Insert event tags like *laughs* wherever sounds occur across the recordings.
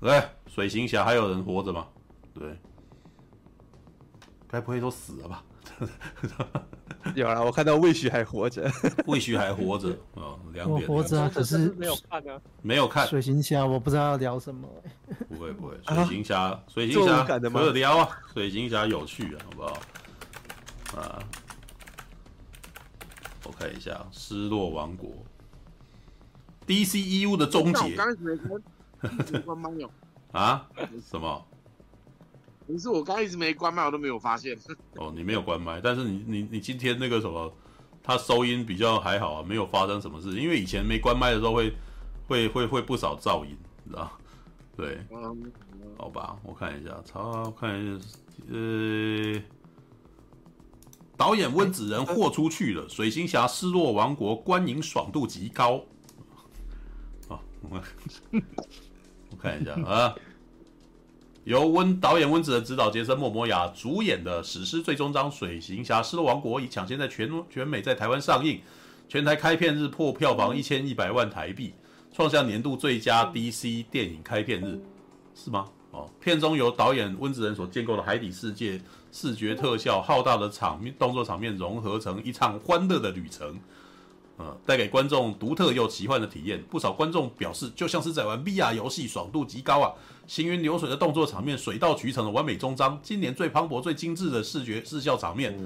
哎，水行侠还有人活着吗？对，该不会都死了吧？*laughs* 有啊，我看到魏许还活着，*laughs* 魏许还活着啊，两点活着啊，可是没有看啊，没有看水行侠，我不知道要聊什么。不会不会，水行侠，水行侠可以聊啊，水行侠有趣啊，好不好？啊，我看一下，失落王国，DCEU 的终结。关麦有啊？什么？不是我刚一直没关麦，我都没有发现。哦，你没有关麦，但是你你你今天那个什么，它收音比较还好啊，没有发生什么事。因为以前没关麦的时候会会会会不少噪音，你知道？对，好吧，我看一下，查看一下，呃，导演温子仁豁出去了，《水行侠：失落王国》观影爽度极高。啊，我看一下啊。由温导演温子仁执导，杰森·莫摩亚主演的史诗最终章《水行侠：失落王国》已抢先在全全美在台湾上映，全台开片日破票房一千一百万台币，创下年度最佳 DC 电影开片日，是吗？哦，片中由导演温子仁所建构的海底世界，视觉特效、浩大的场面、动作场面融合成一场欢乐的旅程。呃，带给观众独特又奇幻的体验，不少观众表示就像是在玩 VR 游戏，爽度极高啊！行云流水的动作场面，水到渠成的完美终章，今年最磅礴、最精致的视觉视效场面，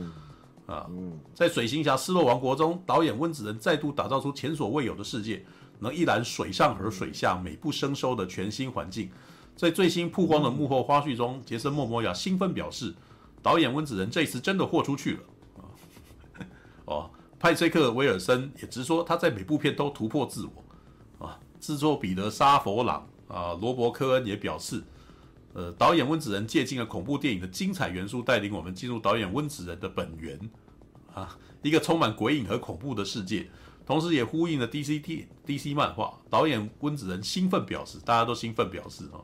啊，在《水行侠：失落王国》中，导演温子仁再度打造出前所未有的世界，能一览水上和水下美不胜收的全新环境。在最新曝光的幕后花絮中，杰森·莫摩亚兴奋表示，导演温子仁这次真的豁出去了啊！*laughs* 哦。派崔克·威尔森也直说，他在每部片都突破自我。啊，制作彼得·沙佛朗啊，罗伯·科恩也表示，呃，导演温子仁借鉴了恐怖电影的精彩元素，带领我们进入导演温子仁的本源啊，一个充满鬼影和恐怖的世界，同时也呼应了 DC T DC 漫画。导演温子仁兴奋表示，大家都兴奋表示啊，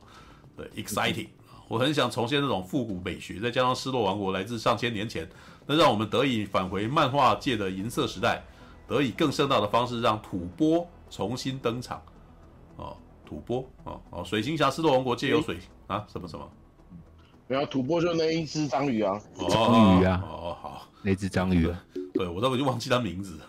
对，exciting。我很想重现那种复古美学，再加上《失落王国》来自上千年前，能让我们得以返回漫画界的银色时代，得以更盛大的方式让吐蕃重新登场。哦，吐蕃，哦哦，水行侠：失落王国借由水啊，什么什么？没有吐蕃就那一只章鱼啊，章鱼啊，哦好，那只章鱼，对我都已经忘记他名字了。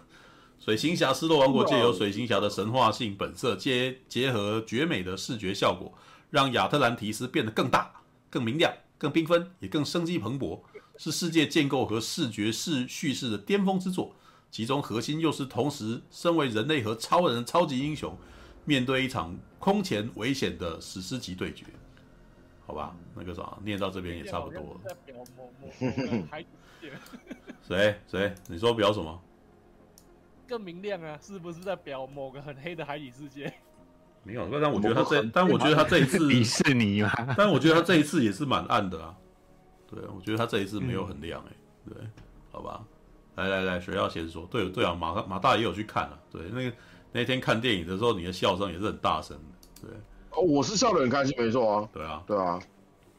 水行侠：失落王国借由水行侠的神话性本色，结结合绝美的视觉效果，让亚特兰提斯变得更大。更明亮、更缤纷，也更生机蓬勃，是世界建构和视觉式叙事的巅峰之作。其中核心又是同时身为人类和超人超级英雄，面对一场空前危险的史诗级对决。好吧，那个啥，念到这边也差不多了。谁谁？你说表什么？更明亮啊，是不是在表某个很黑的海底世界？没有，但我觉得他这，但我觉得他这一次迪士尼嘛，但我觉得他这一次也是蛮暗的啊。对，我觉得他这一次没有很亮哎、欸。对，好吧，来来来，谁要先说？对对啊，马马大也有去看了、啊。对，那个那天看电影的时候，你的笑声也是很大声的。对，哦，我是笑得很开心，没错啊。对啊，对啊，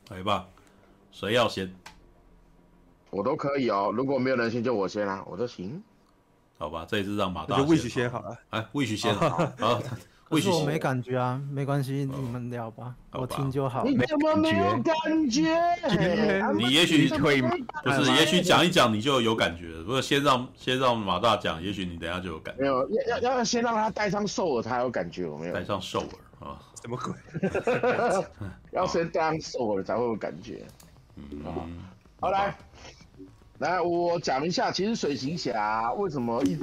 来吧，谁要先？我都可以哦，如果没有人先，就我先啊，我都行。好吧，这一次让马大先。魏许先好了。哎，魏许先好。好。可是我没感觉啊，没关系，你们聊吧，我听就好。你怎么没有感觉？你也许会，不是，也许讲一讲你就有感觉。如果先让先让马大讲，也许你等下就有感觉。没有，要要要先让他戴上兽耳，他有感觉。有没有？戴上兽耳啊？什么鬼？*laughs* 要先戴上兽耳才会有感觉。嗯，好，来，来，我讲一下，其实水行侠为什么一。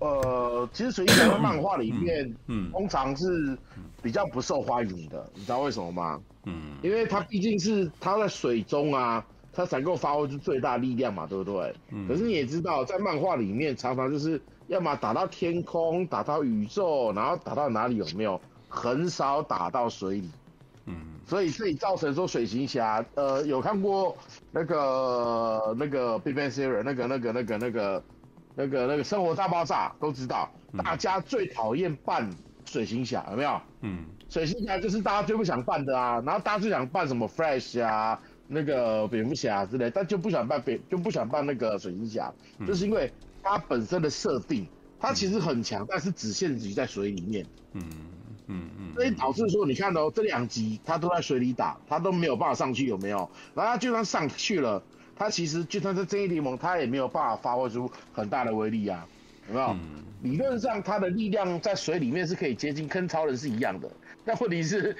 呃，其实水行侠的漫画里面，嗯，嗯通常是比较不受欢迎的，你知道为什么吗？嗯，因为它毕竟是它在水中啊，它才够发挥出最大力量嘛，对不对？嗯。可是你也知道，在漫画里面，常常就是要么打到天空，打到宇宙，然后打到哪里有没有？很少打到水里。嗯。所以这里造成说水行侠，呃，有看过那个那个 Big Bang Theory 那个那个那个那个。那个那个那个那个生活大爆炸都知道，大家最讨厌扮水行侠，有没有？嗯，水行侠就是大家最不想扮的啊，然后大家最想扮什么 Flash 啊，那个蝙蝠侠之类，但就不想扮蝙，就不想扮那个水行侠，嗯、就是因为它本身的设定，它其实很强，但是只限于在水里面。嗯，嗯嗯，所以导致说，你看哦，这两集他都在水里打，他都没有办法上去，有没有？然后他就算上去了，他其实就算是正义联盟，他也没有办法发挥出很大的威力啊，有没有？嗯、理论上他的力量在水里面是可以接近跟超人是一样的，但问题是，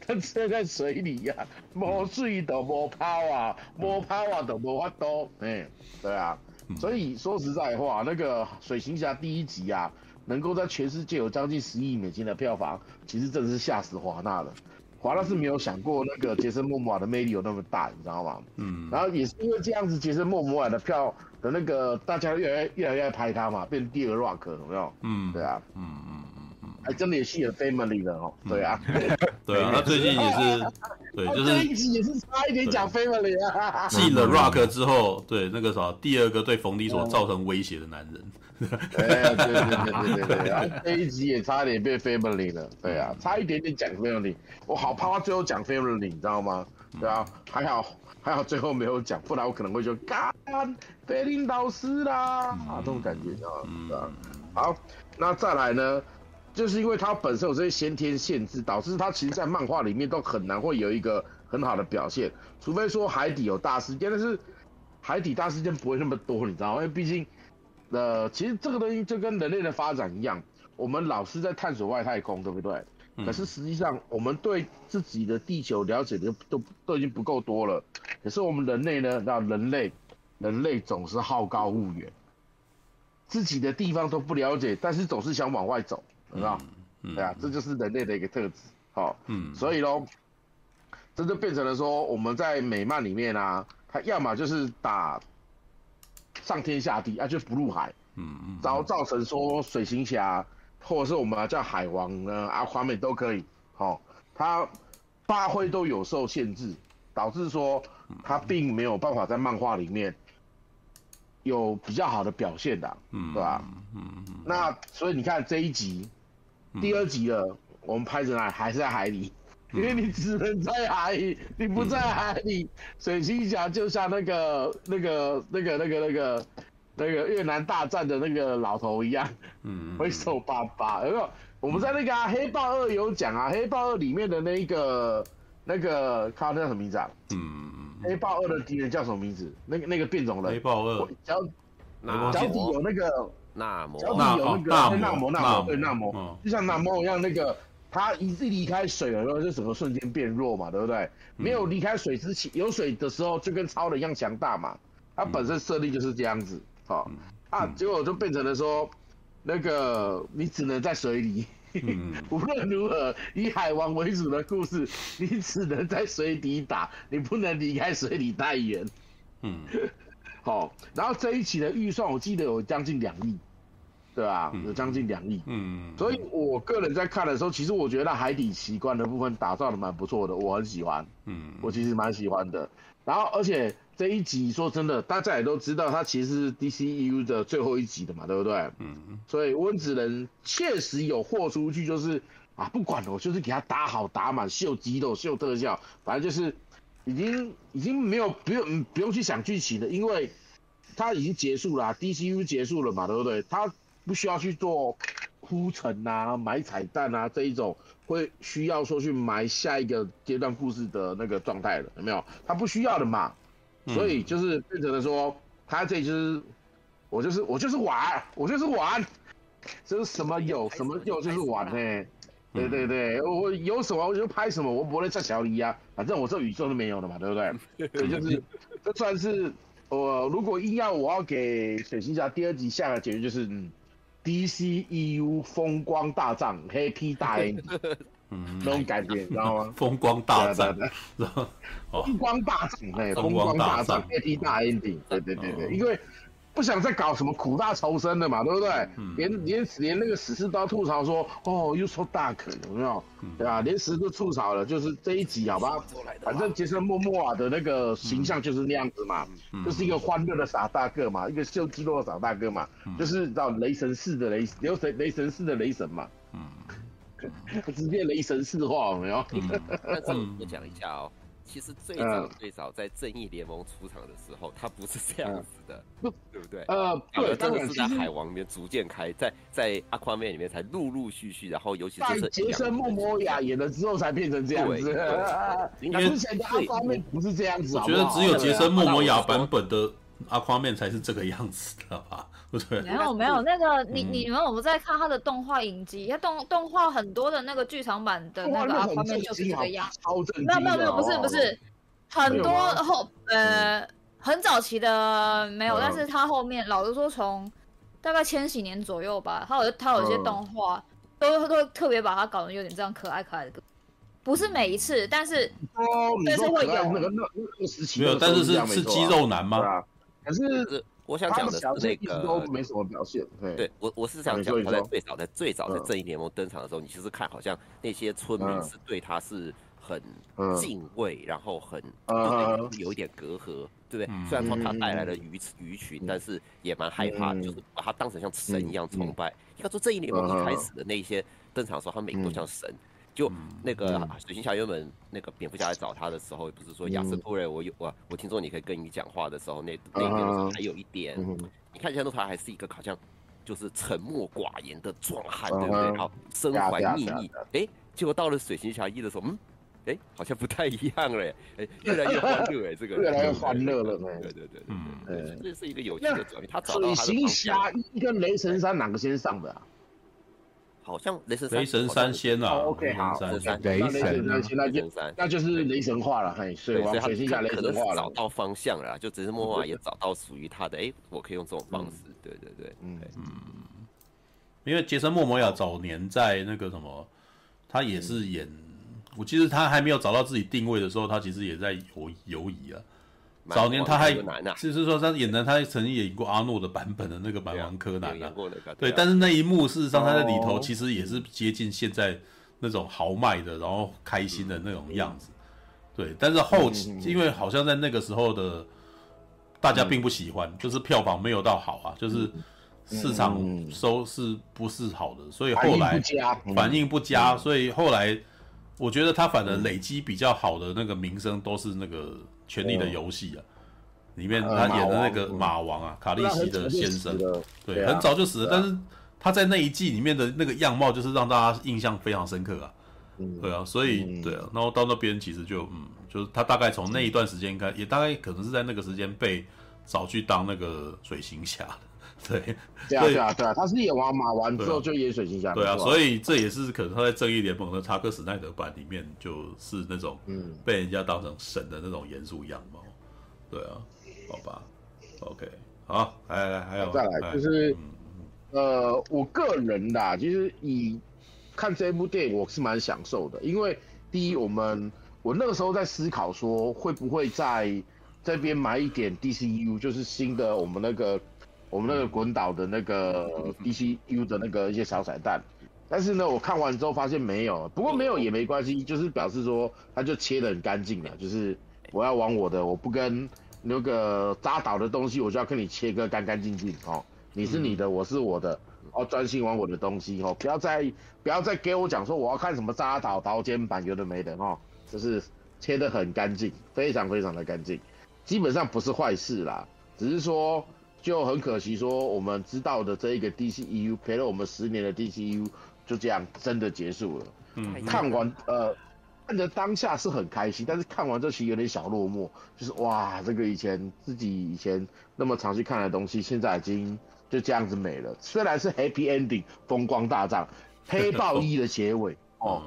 他站在水里呀、啊，没水都没泡啊，没泡啊都没法多，哎，对啊。所以说实在话，那个水行侠第一集啊，能够在全世界有将近十亿美金的票房，其实真的是吓死华纳了。华纳是没有想过那个杰森莫摩尔的魅力有那么大，你知道吗？嗯。然后也是因为这样子，杰森莫摩尔的票的那个大家越来越越来越爱拍他嘛，变成第二个 Rock 有没有？嗯，对啊，嗯嗯嗯嗯，还真的也吸引 Family 了哦。对啊，*laughs* 对啊，他最近也是。*laughs* 对，就是这一集也是差一点讲 family 啊。继了 *laughs* Rock 之后，对那个啥，第二个对冯迪所造成威胁的男人。哎，对对对对对对，然后这一集也差点变 family 了。对啊，差一点点讲 family，我好怕他最后讲 family，你知道吗？对啊，还好还好最后没有讲，不然我可能会就干贝林导师啦啊，这种感觉，知道吗？好，那再来呢？就是因为他本身有这些先天限制，导致他其实，在漫画里面都很难会有一个很好的表现，除非说海底有大事件，但是海底大事件不会那么多，你知道吗？因为毕竟，呃，其实这个东西就跟人类的发展一样，我们老是在探索外太空，对不对？嗯、可是实际上，我们对自己的地球了解的都都已经不够多了。可是我们人类呢？那人类，人类总是好高骛远，自己的地方都不了解，但是总是想往外走。知道、嗯？对啊，这就是人类的一个特质。好，嗯，所以喽，这就变成了说，我们在美漫里面啊，他要么就是打上天下地，啊，就不入海，嗯嗯，然后造成说水行侠，或者是我们叫海王呢，阿华美都可以，好，他发挥都有受限制，导致说他并没有办法在漫画里面有比较好的表现的，嗯，对吧？嗯嗯，那所以你看这一集。第二集了，我们拍着来还是在海里，因为你只能在海里，你不在海里，水星侠就像那个那个那个那个那个那个越南大战的那个老头一样，嗯，挥手巴巴。有没有？我们在那个、啊、黑豹二有讲啊，黑豹二里面的那个那个他叫什么名字啊？嗯，黑豹二的敌人叫什么名字？那个那个变种人。黑豹二脚脚底有那个。纳摩，脚底有那个纳摩，纳摩对纳摩，就像纳摩一样，那个他一离开水了，就整个瞬间变弱嘛，对不对？没有离开水之前，有水的时候就跟超人一样强大嘛。他本身设定就是这样子，好啊，结果就变成了说，那个你只能在水里，*laughs* 无论如何以海王为主的故事，你只能在水底打，你不能离开水里太远。嗯。好，*laughs* 然后这一期的预算我记得有将近两亿，对吧？有将近两亿，嗯，所以我个人在看的时候，其实我觉得海底奇观的部分打造的蛮不错的，我很喜欢，嗯，我其实蛮喜欢的。然后，而且这一集说真的，大家也都知道，它其实是 DCEU 的最后一集的嘛，对不对？嗯，所以温子仁确实有豁出去，就是啊，不管了，我就是给他打好打满，秀肌肉、秀特效，反正就是。已经已经没有不用不用去想剧情了，因为它已经结束了啊，DCU 结束了嘛，对不对？他不需要去做铺陈啊、埋彩蛋啊这一种，会需要说去埋下一个阶段故事的那个状态了，有没有？他不需要的嘛，所以就是变成了说，他这就是我就是我就是玩，我就是玩，就是什么有什么有就是玩呢、欸。对对对，我有什么我就拍什么，我不会再小李啊，反正我这宇宙都没有了嘛，对不对？*laughs* 对，就是这算是我如果硬要我要给水星侠第二集下的结论就是，嗯，DCEU 风光大战，Happy 大 Ending，嗯，那种感觉你知道吗？*laughs* 风光大战，*laughs* 风光大战，哎，风光大战，Happy 大 Ending，对对对对，因为。不想再搞什么苦大仇深的嘛，对不对？嗯、连连连那个史诗都要吐槽说，哦，You so dark，有没有？嗯、对吧？连史诗都吐槽了，就是这一集，好吧？反正杰森·莫莫尔的那个形象就是那样子嘛，嗯、就是一个欢乐的傻大个嘛，一个秀肌肉的傻大个嘛，嗯、就是叫雷神式的雷，雷神雷神式的雷神嘛，嗯，*laughs* 直接雷神式化，有没有？嗯，*laughs* 那这里我讲一下哦。其实最早最早在正义联盟出场的时候，他不是这样子的，不，对不对？呃，对，真的是在海王里面逐渐开，在在阿宽面里面才陆陆续续，然后尤其是杰森·莫摩亚演了之后才变成这样子。因为 *laughs* 之前的阿宽面不是这样子，我觉得只有杰森·莫摩亚版本的阿夸面才是这个样子的吧。不对没有没有，那个你你们我们在看他的动画影集，他动动画很多的那个剧场版的那个阿夸面就是这个样子。没有没有没有，不是不是，很多后呃很早期的没有，但是他后面老实说，从大概千禧年左右吧，他有他有一些动画都都特别把他搞得有点这样可爱可爱的，不是每一次，但是但是会有那个那那时期没有，但是是是肌肉男吗？可是。我想讲的是那个都没什么表现。对我，我是想讲他在最早在最早在正义联盟登场的时候，你其实看好像那些村民是对他是很敬畏，然后很有一点隔阂，对不对？虽然说他带来了鱼鱼群，但是也蛮害怕，就是把他当成像神一样崇拜。应该说正义联盟一开始的那些登场的时候，他每个都像神。就那个水行侠原本那个蝙蝠侠来找他的时候，不是说亚瑟夫人，我有我我听说你可以跟你讲话的时候，那那边的时候还有一点，你看起来都他还是一个好像就是沉默寡言的壮汉，对不对？好，身怀秘密，哎，结果到了水行侠一的时候，嗯，哎，好像不太一样了，哎，越来越欢乐，哎，这个 *laughs* 越来越欢乐了，对对对，嗯，这是一个有趣的转变。他水行侠一跟雷神三哪个先上的？好像雷神雷神三仙啊，OK 好，雷神雷神那现在就那就是雷神化了，嘿，所以水行侠雷神化了，找到方向了，就只是默默也 *laughs* 找到属于他的，哎，我可以用这种方式，对对对，嗯。嗯，因为杰森·莫摩亚早年在那个什么，他也是演，我记得他还没有找到自己定位的时候，他其实也在游游移啊。早年他还就是说他演的，他曾经演过阿诺的版本的那个《蛮王柯南》啊，对，但是那一幕事实上他在里头其实也是接近现在那种豪迈的，然后开心的那种样子，对。但是后期因为好像在那个时候的大家并不喜欢，就是票房没有到好啊，就是市场收视不是好的，所以后来反应不佳，所以后来我觉得他反而累积比较好的那个名声都是那个。权力的游戏啊，里面他演的那个马王啊，卡利西的先生，对，很早就死了，但是他在那一季里面的那个样貌，就是让大家印象非常深刻啊。对啊，所以对啊，然后到那边其实就嗯，就是他大概从那一段时间开，也大概可能是在那个时间被找去当那个水行侠的。对，对啊，对啊，对啊，他是演完马完之后就演水行侠。对啊，所以这也是可能他在正义联盟的查克史奈德版里面就是那种嗯被人家当成神的那种严肃样貌。对啊，好吧，OK，好，来来来，还有再来就是呃，我个人啦其实以看这部电影我是蛮享受的，因为第一，我们我那个时候在思考说会不会在这边买一点 DCU，就是新的我们那个。我们那个滚岛的那个 DCU 的那个一些小彩蛋，但是呢，我看完之后发现没有，不过没有也没关系，就是表示说他就切的很干净了，就是我要玩我的，我不跟那个扎导的东西，我就要跟你切割干干净净哦，你是你的，我是我的，哦，专心玩我的东西哦，不要再不要再给我讲说我要看什么扎导刀尖版有的没的哦，就是切的很干净，非常非常的干净，基本上不是坏事啦，只是说。就很可惜，说我们知道的这一个 DCEU 陪了我们十年的 DCEU 就这样真的结束了。嗯，看完呃，看着当下是很开心，但是看完这其实有点小落寞，就是哇，这个以前自己以前那么常去看的东西，现在已经就这样子没了。虽然是 Happy Ending 风光大葬，黑豹一的结尾哦，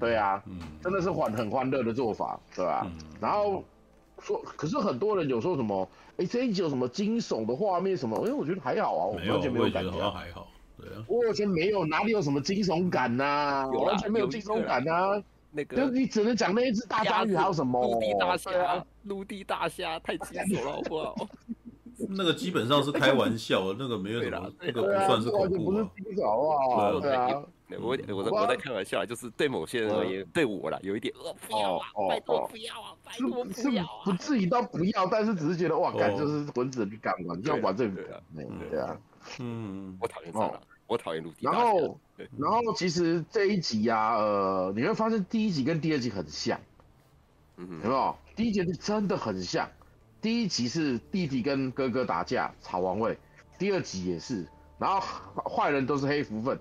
对啊，真的是欢很欢乐的做法，对吧？然后说，可是很多人有说什么？哎，这一集有什么惊悚的画面什么？哎，我觉得还好啊，我完全没有感觉，好像还好，对啊，我完全没有，哪里有什么惊悚感呐？完全没有惊悚感啊！那个，就你只能讲那一只大章鱼还有什么？陆地大虾，陆地大虾太惊悚了，好不好？*laughs* 那个基本上是开玩笑，那个没有什么，那个不算是恐怖啊。对啊。我我我在开玩笑，就是对某些人而言，对我啦，有一点呃不要啊，拜托不要啊，拜托不要啊，不至于到不要，但是只是觉得哇，干就是蚊子你敢玩，要玩这个，对啊，嗯，我讨厌这个，我讨厌陆地。然后然后其实这一集啊，呃，你会发现第一集跟第二集很像，嗯有没有？第一集是真的很像，第一集是弟弟跟哥哥打架吵王位，第二集也是，然后坏人都是黑福分，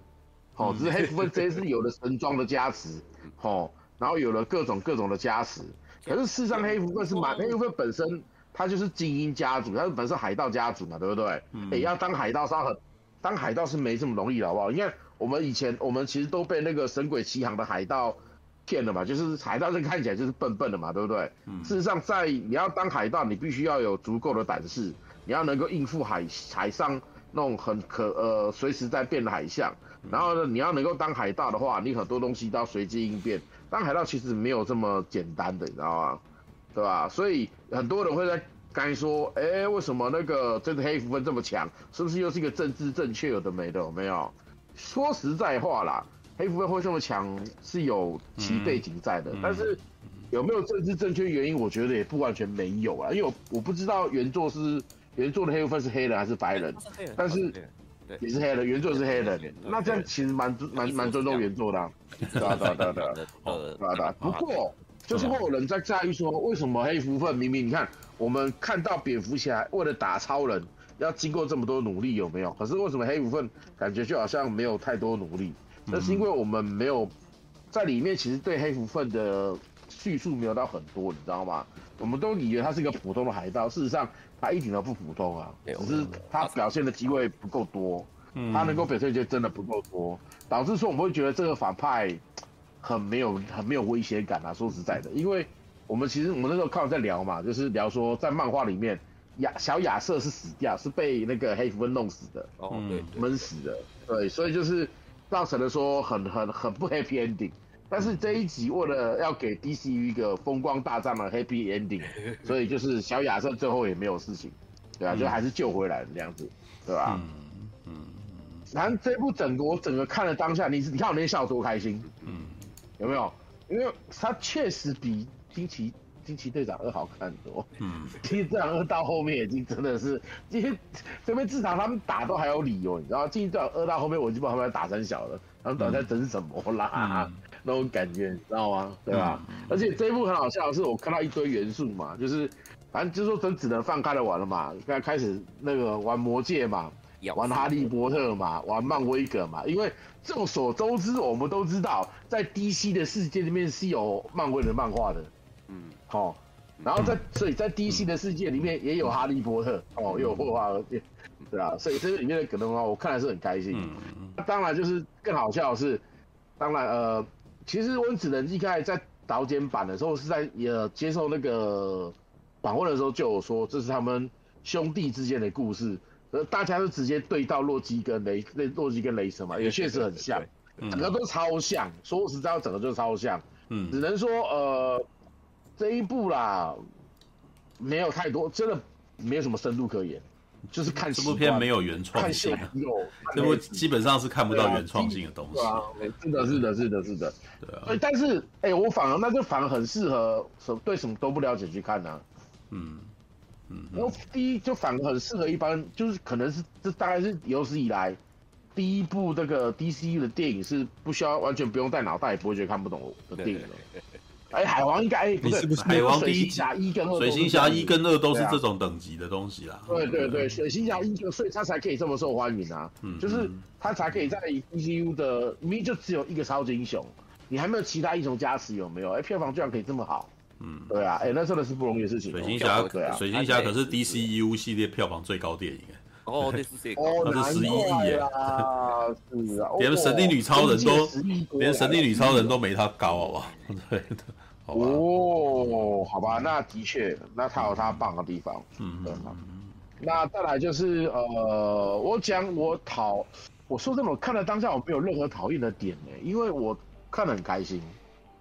哦，只是黑福分这一次有了神装的加持，哦，然后有了各种各种的加持，可是事实上黑福分是满，黑福分本身他就是精英家族，他是本身海盗家族嘛，对不对？哎、嗯，要当海盗是很，当海盗是没这么容易的，好不好？你看我们以前我们其实都被那个神鬼奇航的海盗。骗了嘛，就是海盗这看起来就是笨笨的嘛，对不对？嗯、事实上，在你要当海盗，你必须要有足够的胆识，你要能够应付海海上那种很可呃随时在变的海象。然后呢，你要能够当海盗的话，你很多东西都要随机应变。当海盗其实没有这么简单的，你知道吗？对吧？所以很多人会在刚才说，哎、欸，为什么那个这个黑福分这么强？是不是又是一个政治正确？有的没的，有没有？说实在话啦。黑蝠份会这么强是有其背景在的，嗯、但是有没有政治正确原因，我觉得也不完全没有啊，因为我我不知道原作是原作的黑蝠份是黑人还是白人，是但是也是黑人，原作是黑人，那这样其实蛮蛮蛮尊重原作的、*laughs* 啊，对啊对啊对啊对啊，对啊对啊。不过就是会有人在在意说，为什么黑蝠份明明你看我们看到蝙蝠侠为了打超人要经过这么多努力有没有？可是为什么黑蝠份感觉就好像没有太多努力？那是因为我们没有在里面，其实对黑福分的叙述没有到很多，你知道吗？我们都以为他是一个普通的海盗，事实上他一点都不普通啊，只是他表现的机会不够多，他能够表现就真的不够多，导致说我们会觉得这个反派很没有很没有威胁感啊。说实在的，因为我们其实我们那时候看我在聊嘛，就是聊说在漫画里面亚小亚瑟是死掉，是被那个黑蝠份弄死的，哦，对，闷死的，对，所以就是。造成了说很很很不 happy ending，但是这一集为了要给 DCU 一个风光大战的 happy ending，*laughs* 所以就是小亚瑟最后也没有事情，对啊，就还是救回来这样子，对吧？嗯嗯。然后这部整个我整个看了当下，你你看我那天笑多开心，嗯，有没有？因为他确实比惊奇。惊奇队长二好看很多，嗯，惊奇队长二到后面已经真的是，因为这边至少他们打都还有理由，你知道，惊奇队长二到后面我已经不知道他们要打三小了，他们到底在整什么啦，嗯、那种感觉，你知道吗？对吧？嗯、而且这一部很好笑的是，我看到一堆元素嘛，就是反正就是说真只能放开了玩了嘛，刚开始那个玩魔戒嘛，玩哈利波特嘛，玩漫威梗嘛，因为众所周知，我们都知道，在 DC 的世界里面是有漫威的漫画的。哦，然后在所以在 DC 的世界里面也有哈利波特，哦，又有霍华德，对啊，所以这个里面的梗的话，我看来是很开心。那当然就是更好笑的是，当然呃，其实温子仁一开始在导剪版的时候是在呃接受那个访问的时候就有说，这是他们兄弟之间的故事，呃，大家都直接对到洛基跟雷，那洛基跟雷神嘛，也确实很像，整个都超像，说实在，整个就超像，嗯，只能说呃。这一部啦，没有太多，真的没有什么深度可言，就是看这部片没有原创性，这部基本上是看不到原创性的东西。啊，是的，是的，是的，是的。对啊。但是，哎、欸，我反而那就反而很适合什对什么都不了解去看呢、啊？嗯嗯。然后第一就反而很适合一般，就是可能是这大概是有史以来第一部这个 DCU 的电影是不需要完全不用带脑袋也不会觉得看不懂的电影了。哎，海王应该哎，不是不是海王第一集一跟二，水星侠一跟二都是这种等级的东西啦。对对对，水星侠一就所以他才可以这么受欢迎啊，嗯，就是他才可以在 ECU 的明明就只有一个超级英雄，你还没有其他英雄加持有没有？哎，票房居然可以这么好，嗯，对啊，哎，那真的是不容易的事情。水行侠对啊，水行侠可是 DCU 系列票房最高电影哎。哦，这是谁？哦，是十一亿耶！是啊，*laughs* 连神力女超人都连神力女超人都没他高，好不好？*laughs* 对的，好吧。哦，好吧，那的确，那他有他棒的地方。嗯，对。那再来就是呃，我讲我讨，我说真的，我看了当下我没有任何讨厌的点呢，因为我看得很开心，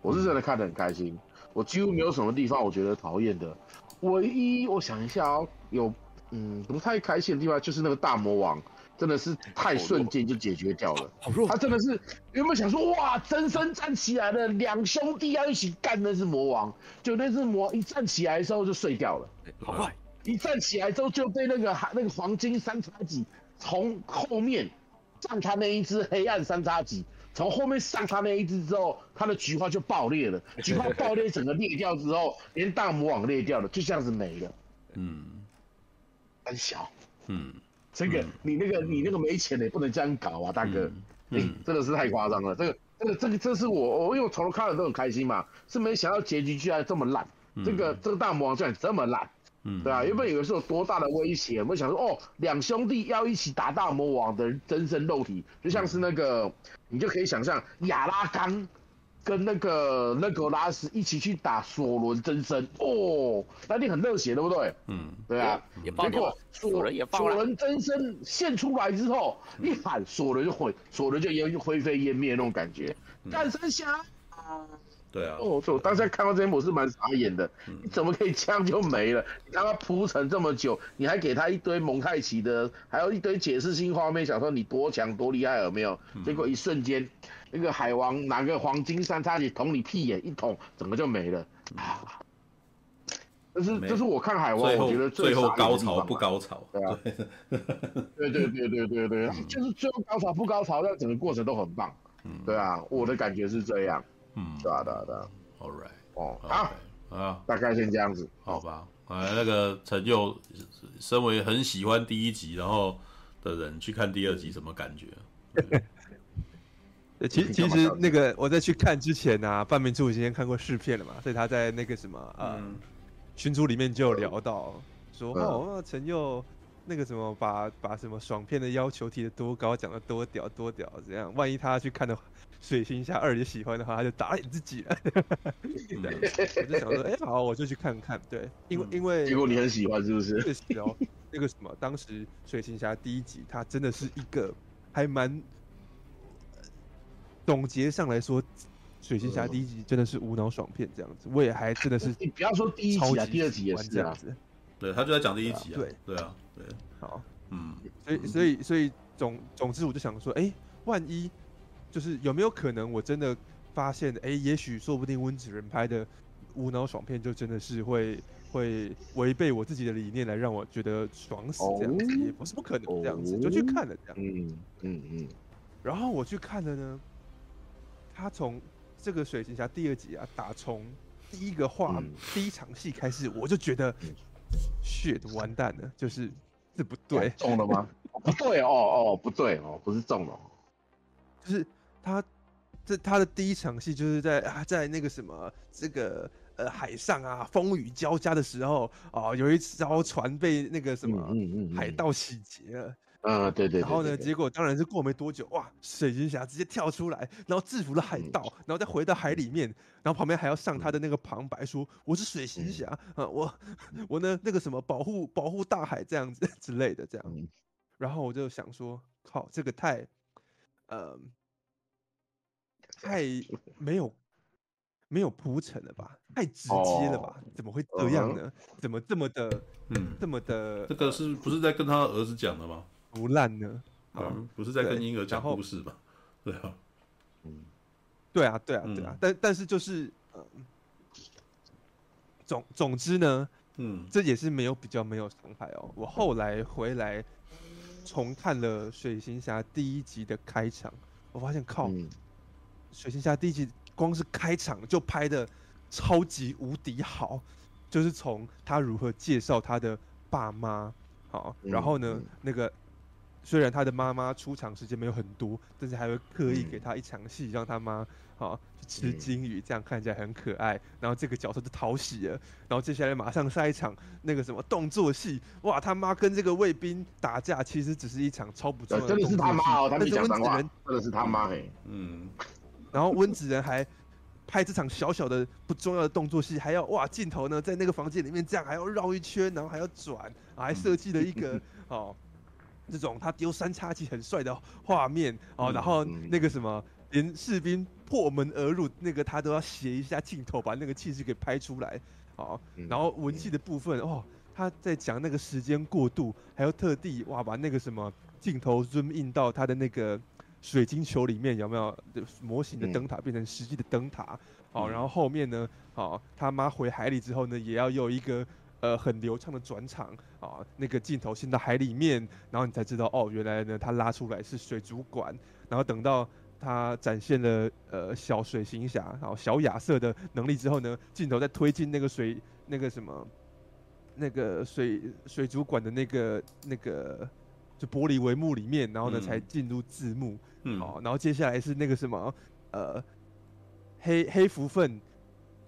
我是真的看得很开心，我几乎没有什么地方我觉得讨厌的，唯一我想一下哦，有。嗯，不太开心的地方就是那个大魔王，真的是太瞬间就解决掉了。好弱，他真的是原本想说哇，真身站起来了，两兄弟要一起干那只魔王，就那只魔一站起来的时候就碎掉了。好快，一站起来之后就被那个那个黄金三叉戟从后面上他那一只黑暗三叉戟从后面上他那一只之后，他的菊花就爆裂了，菊花爆裂整个裂掉之后，连大魔王裂掉了，就这样子没了。嗯，很小。嗯，这个你那个你那个没钱的也不能这样搞啊，大哥，哎，真的是太夸张了。这个这个这个这是我我因为我从头看了都很开心嘛，是没想到结局居然这么烂。这个这个大魔王居然这么烂。嗯，对啊，原本以为是有多大的威胁，有没有想说哦，两兄弟要一起打大魔王的真身肉体，就像是那个，你就可以想象亚拉冈跟那个那个拉斯一起去打索伦真身哦，那你很热血，对不对？嗯，对啊。结果索伦索伦真身现出来之后，一喊索伦就毁，索伦就烟灰飞烟灭那种感觉，战神侠。对啊，哦，我当时看到这些我是蛮傻眼的，嗯、你怎么可以这样就没了？你让他铺陈这么久，你还给他一堆蒙太奇的，还有一堆解释性画面，想说你多强多厉害有没有？嗯、结果一瞬间，那个海王拿个黄金三叉戟捅你屁眼一捅，整个就没了。啊！这是这是我看海王，我觉得最后高潮不高潮？对啊，对对对对对对，就是最后高潮不高潮，但整个过程都很棒。嗯，对啊，我的感觉是这样。嗯，对啊，对啊，对啊，All right，哦，好啊，大概先这样子，好吧。哎，那个陈佑，身为很喜欢第一集然后的人，去看第二集什么感觉？*laughs* 其其实那个我在去看之前啊，范明珠已经看过试片了嘛，所以他在那个什么呃，群组里面就有聊到说，哦，陈佑那个什么把把什么爽片的要求提得多高，讲得多屌多屌，这样万一他去看的话。水行侠二也喜欢的话，他就打脸自己了。*laughs* 我就想说，哎、欸，好，我就去看看。对，因为因为结果你很喜欢，是不是？确实哦，那个什么，当时水行侠第一集，他真的是一个还蛮总结上来说，水行侠第一集真的是无脑爽片这样子。我也还真的是，你不要说第一集啊，第二集也是这样子。对，他就在讲第一集啊。对对啊，对。好，嗯，所以所以所以总总之，我就想说，哎、欸，万一。就是有没有可能我真的发现，哎、欸，也许说不定温子仁拍的无脑爽片就真的是会会违背我自己的理念来让我觉得爽死这样子，也不是不可能这样子，就去看了这样。嗯嗯嗯。然后我去看了呢，他从这个水行侠第二集啊，打从第一个画、嗯、第一场戏开始，我就觉得，shit 完蛋了，就是这不对，中了吗？*laughs* 不对哦哦，不对哦，不是中了，就是。他这他的第一场戏就是在啊，在那个什么这个呃海上啊，风雨交加的时候啊，有一艘船被那个什么海盗洗劫了。嗯，对对。然后呢，结果当然是过没多久，哇，水行侠直接跳出来，然后制服了海盗，然后再回到海里面，然后旁边还要上他的那个旁白说：“我是水行侠啊，我我呢那个什么保护保护大海这样子之类的这样。”然后我就想说，靠，这个太，呃。太没有没有铺陈了吧，太直接了吧？怎么会这样呢？怎么这么的，嗯，这么的？这个是不是在跟他儿子讲的吗？不烂呢？啊，不是在跟婴儿讲故事吧？对啊，嗯，对啊，对啊，对啊。但但是就是，嗯，总总之呢，嗯，这也是没有比较没有伤害哦。我后来回来重看了《水行侠》第一集的开场，我发现靠。水行侠第一集光是开场就拍的超级无敌好，就是从他如何介绍他的爸妈，好，然后呢，那个虽然他的妈妈出场时间没有很多，但是还会刻意给他一场戏，让他妈好去吃金鱼，这样看起来很可爱，然后这个角色就讨喜了，然后接下来马上下一场那个什么动作戏，哇，他妈跟这个卫兵打架，其实只是一场超不重要的动作。戏，真的是他妈哦，他们讲脏话，真的是他妈哎，嗯。然后温子仁还拍这场小小的不重要的动作戏，还要哇镜头呢在那个房间里面这样还要绕一圈，然后还要转，还设计了一个 *laughs* 哦这种他丢三叉戟很帅的画面哦，然后那个什么连士兵破门而入那个他都要斜一下镜头把那个气势给拍出来哦，然后文戏的部分哦他在讲那个时间过渡，还要特地哇把那个什么镜头 zoom in 到他的那个。水晶球里面有没有模型的灯塔变成实际的灯塔？好、嗯哦，然后后面呢？好、哦，他妈回海里之后呢，也要有一个呃很流畅的转场啊、哦，那个镜头先到海里面，然后你才知道哦，原来呢他拉出来是水族馆，然后等到他展现了呃小水行侠，然后小亚瑟的能力之后呢，镜头再推进那个水那个什么那个水水族馆的那个那个就玻璃帷幕里面，然后呢、嗯、才进入字幕，嗯，好，然后接下来是那个什么呃黑黑蝠鲈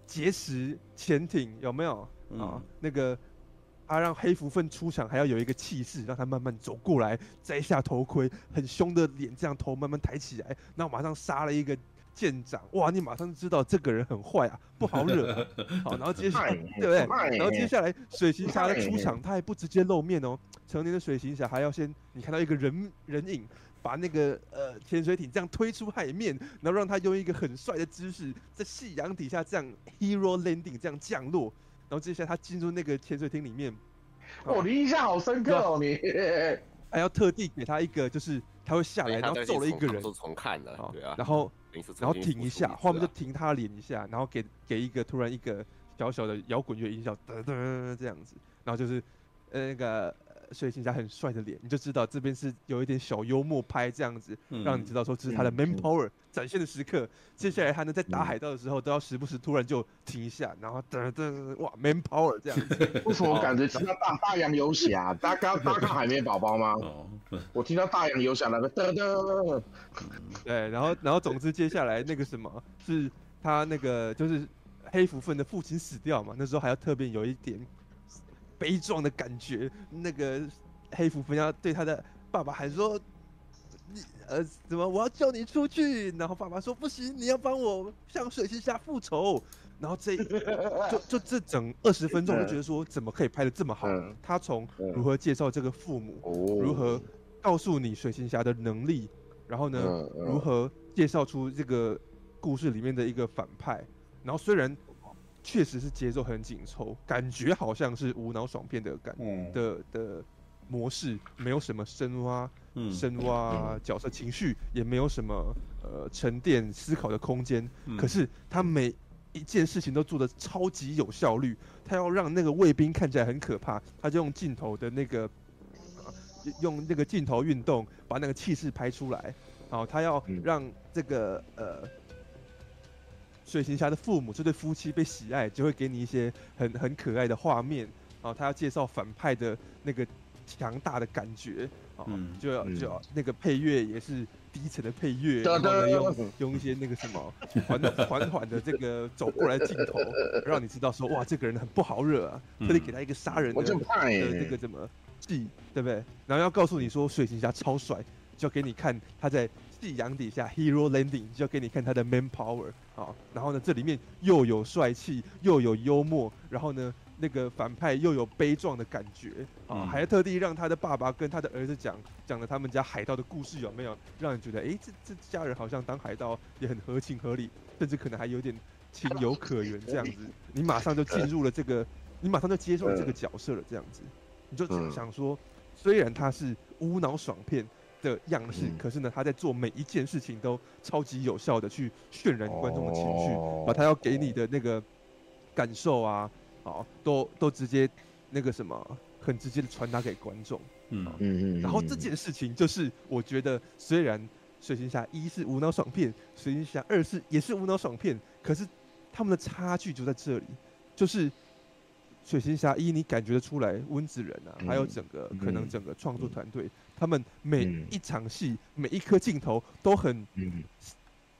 劫持潜艇有没有啊？嗯、那个。他让黑蝠鲈出场，还要有一个气势，让他慢慢走过来，摘下头盔，很凶的脸，这样头慢慢抬起来，然后马上杀了一个舰长。哇，你马上就知道这个人很坏啊，不好惹啊。*laughs* 好，然后接下来，对不对？然后接下来水行侠的出场，他还不直接露面哦。成年的水行侠还要先，你看到一个人人影，把那个呃潜水艇这样推出海面，然后让他用一个很帅的姿势，在夕阳底下这样 hero landing 这样降落。然后接下来他进入那个潜水艇里面，哦，你印象好深刻哦，你还要特地给他一个，就是他会下来，然后揍了一个人，重看了，对啊，然后然后停一下，画面就停他脸一下，然后给给一个突然一个小小的摇滚乐音效，噔噔这样子，然后就是呃那个。水行侠很帅的脸，你就知道这边是有一点小幽默拍这样子，嗯、让你知道说这是他的 man power 展现的时刻。嗯、接下来他呢在打海盗的时候，都要时不时突然就停一下，然后噔噔哇 man power 这样子。为什么我感觉听到大大洋游侠？大家大家看海绵宝宝吗？哦，我听到大洋游侠那个噔噔。对，然后然后总之接下来那个什么是他那个就是黑福分的父亲死掉嘛？那时候还要特别有一点。悲壮的感觉，那个黑蝠鲈要对他的爸爸喊说：“你呃，怎么我要叫你出去？”然后爸爸说：“不行，你要帮我向水行侠复仇。”然后这 *laughs* 就就这整二十分钟就觉得说，怎么可以拍得这么好？他从如何介绍这个父母，如何告诉你水行侠的能力，然后呢，如何介绍出这个故事里面的一个反派，然后虽然。确实是节奏很紧凑，感觉好像是无脑爽片的感、嗯、的的模式，没有什么深挖、嗯、深挖角色情绪，也没有什么呃沉淀思考的空间。嗯、可是他每一件事情都做得超级有效率，他要让那个卫兵看起来很可怕，他就用镜头的那个、呃、用那个镜头运动把那个气势拍出来，然后他要让这个呃。水行侠的父母这对夫妻被喜爱，就会给你一些很很可爱的画面。然后他要介绍反派的那个强大的感觉，啊，就要就要那个配乐也是低沉的配乐，然后呢用用一些那个什么缓缓缓的这个走过来镜头，让你知道说哇这个人很不好惹啊，特地给他一个杀人的的这个怎么戏，对不对？然后要告诉你说水行侠超帅，就要给你看他在。夕阳底下，Hero Landing 就要给你看他的 Man Power 啊，然后呢，这里面又有帅气，又有幽默，然后呢，那个反派又有悲壮的感觉啊，还特地让他的爸爸跟他的儿子讲讲了他们家海盗的故事，有没有？让人觉得，哎，这这家人好像当海盗也很合情合理，甚至可能还有点情有可原这样子，你马上就进入了这个，你马上就接受了这个角色了这样子，你就想说，虽然他是无脑爽片。的样式，可是呢，他在做每一件事情都超级有效的去渲染观众的情绪，把他要给你的那个感受啊，好，都都直接那个什么，很直接的传达给观众。嗯嗯嗯。然后这件事情就是，我觉得虽然水行侠一是无脑爽片，水行侠二是也是无脑爽片，可是他们的差距就在这里，就是。水行侠一，你感觉得出来，温子仁啊，还有整个可能整个创作团队，他们每一场戏，每一颗镜头都很，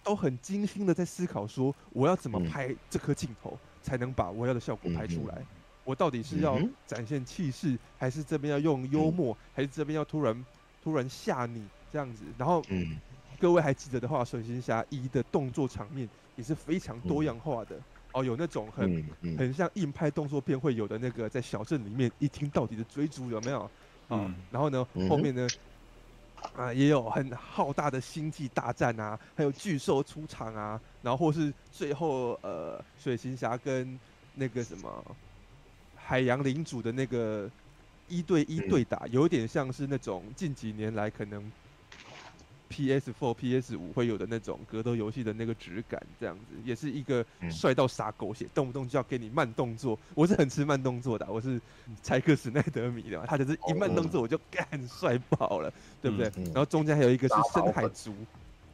都很精心的在思考说，我要怎么拍这颗镜头，才能把我要的效果拍出来？我到底是要展现气势，还是这边要用幽默，还是这边要突然突然吓你这样子？然后，各位还记得的话，水行侠一的动作场面也是非常多样化的。哦，有那种很、嗯嗯、很像硬派动作片会有的那个，在小镇里面一听到底的追逐有没有？啊、嗯，然后呢，后面呢，啊，也有很浩大的星际大战啊，还有巨兽出场啊，然后或是最后呃，水行侠跟那个什么海洋领主的那个一对一对打，嗯、有点像是那种近几年来可能。PS4、PS5 会有的那种格斗游戏的那个质感，这样子也是一个帅到傻狗血，动不动就要给你慢动作。我是很吃慢动作的，我是柴克史奈德迷的嘛，他就是一慢动作我就干帅爆了，对不对？然后中间还有一个是深海族，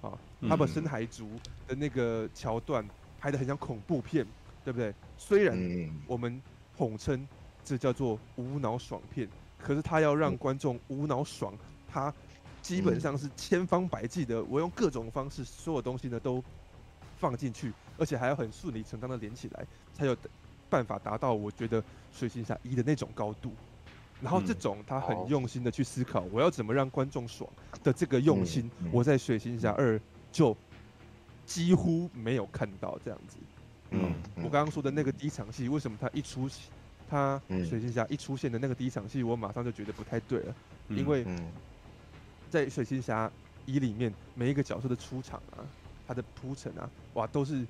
啊，他把深海族的那个桥段拍的很像恐怖片，对不对？虽然我们统称这叫做无脑爽片，可是他要让观众无脑爽，他基本上是千方百计的，我用各种方式，所有东西呢都放进去，而且还要很顺理成章的连起来，才有办法达到我觉得水行侠一的那种高度。然后这种他很用心的去思考，我要怎么让观众爽的这个用心，我在水行侠二就几乎没有看到这样子。嗯，我刚刚说的那个第一场戏，为什么他一出戏，他水行侠一出现的那个第一场戏，我马上就觉得不太对了，因为在水行侠一里面每一个角色的出场啊，他的铺陈啊，哇，都是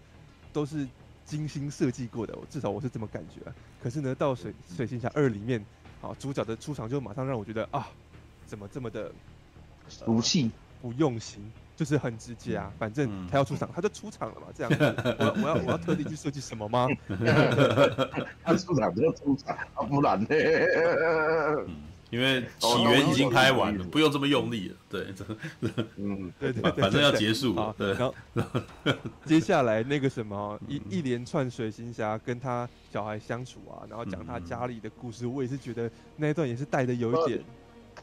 都是精心设计过的，至少我是这么感觉啊。可是呢，到水水行侠二里面。好，主角的出场就马上让我觉得啊，怎么这么的俗气、不用心，就是很直接啊。反正他要出场，他就出场了嘛。这样子，*laughs* 我我要我要特地去设计什么吗？*laughs* 他出场就出场，啊，不然呢？*laughs* 因为起源已经拍完了，不用这么用力了。对，嗯，对对对，反正要结束。对，然后 *laughs* 接下来那个什么一一连串水行侠跟他小孩相处啊，然后讲他家里的故事，我也是觉得那一段也是带的有一点，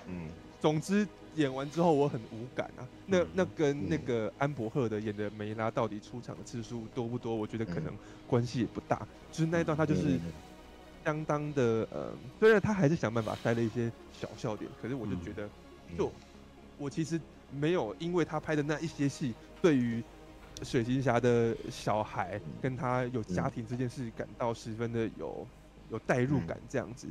嗯，总之演完之后我很无感啊。那那跟那个安伯赫的演的梅拉到底出场的次数多不多？我觉得可能关系也不大。就是那一段他就是。相当的呃，虽然他还是想办法塞了一些小笑点，可是我就觉得，就我其实没有因为他拍的那一些戏，对于水行侠的小孩跟他有家庭这件事感到十分的有有代入感这样子，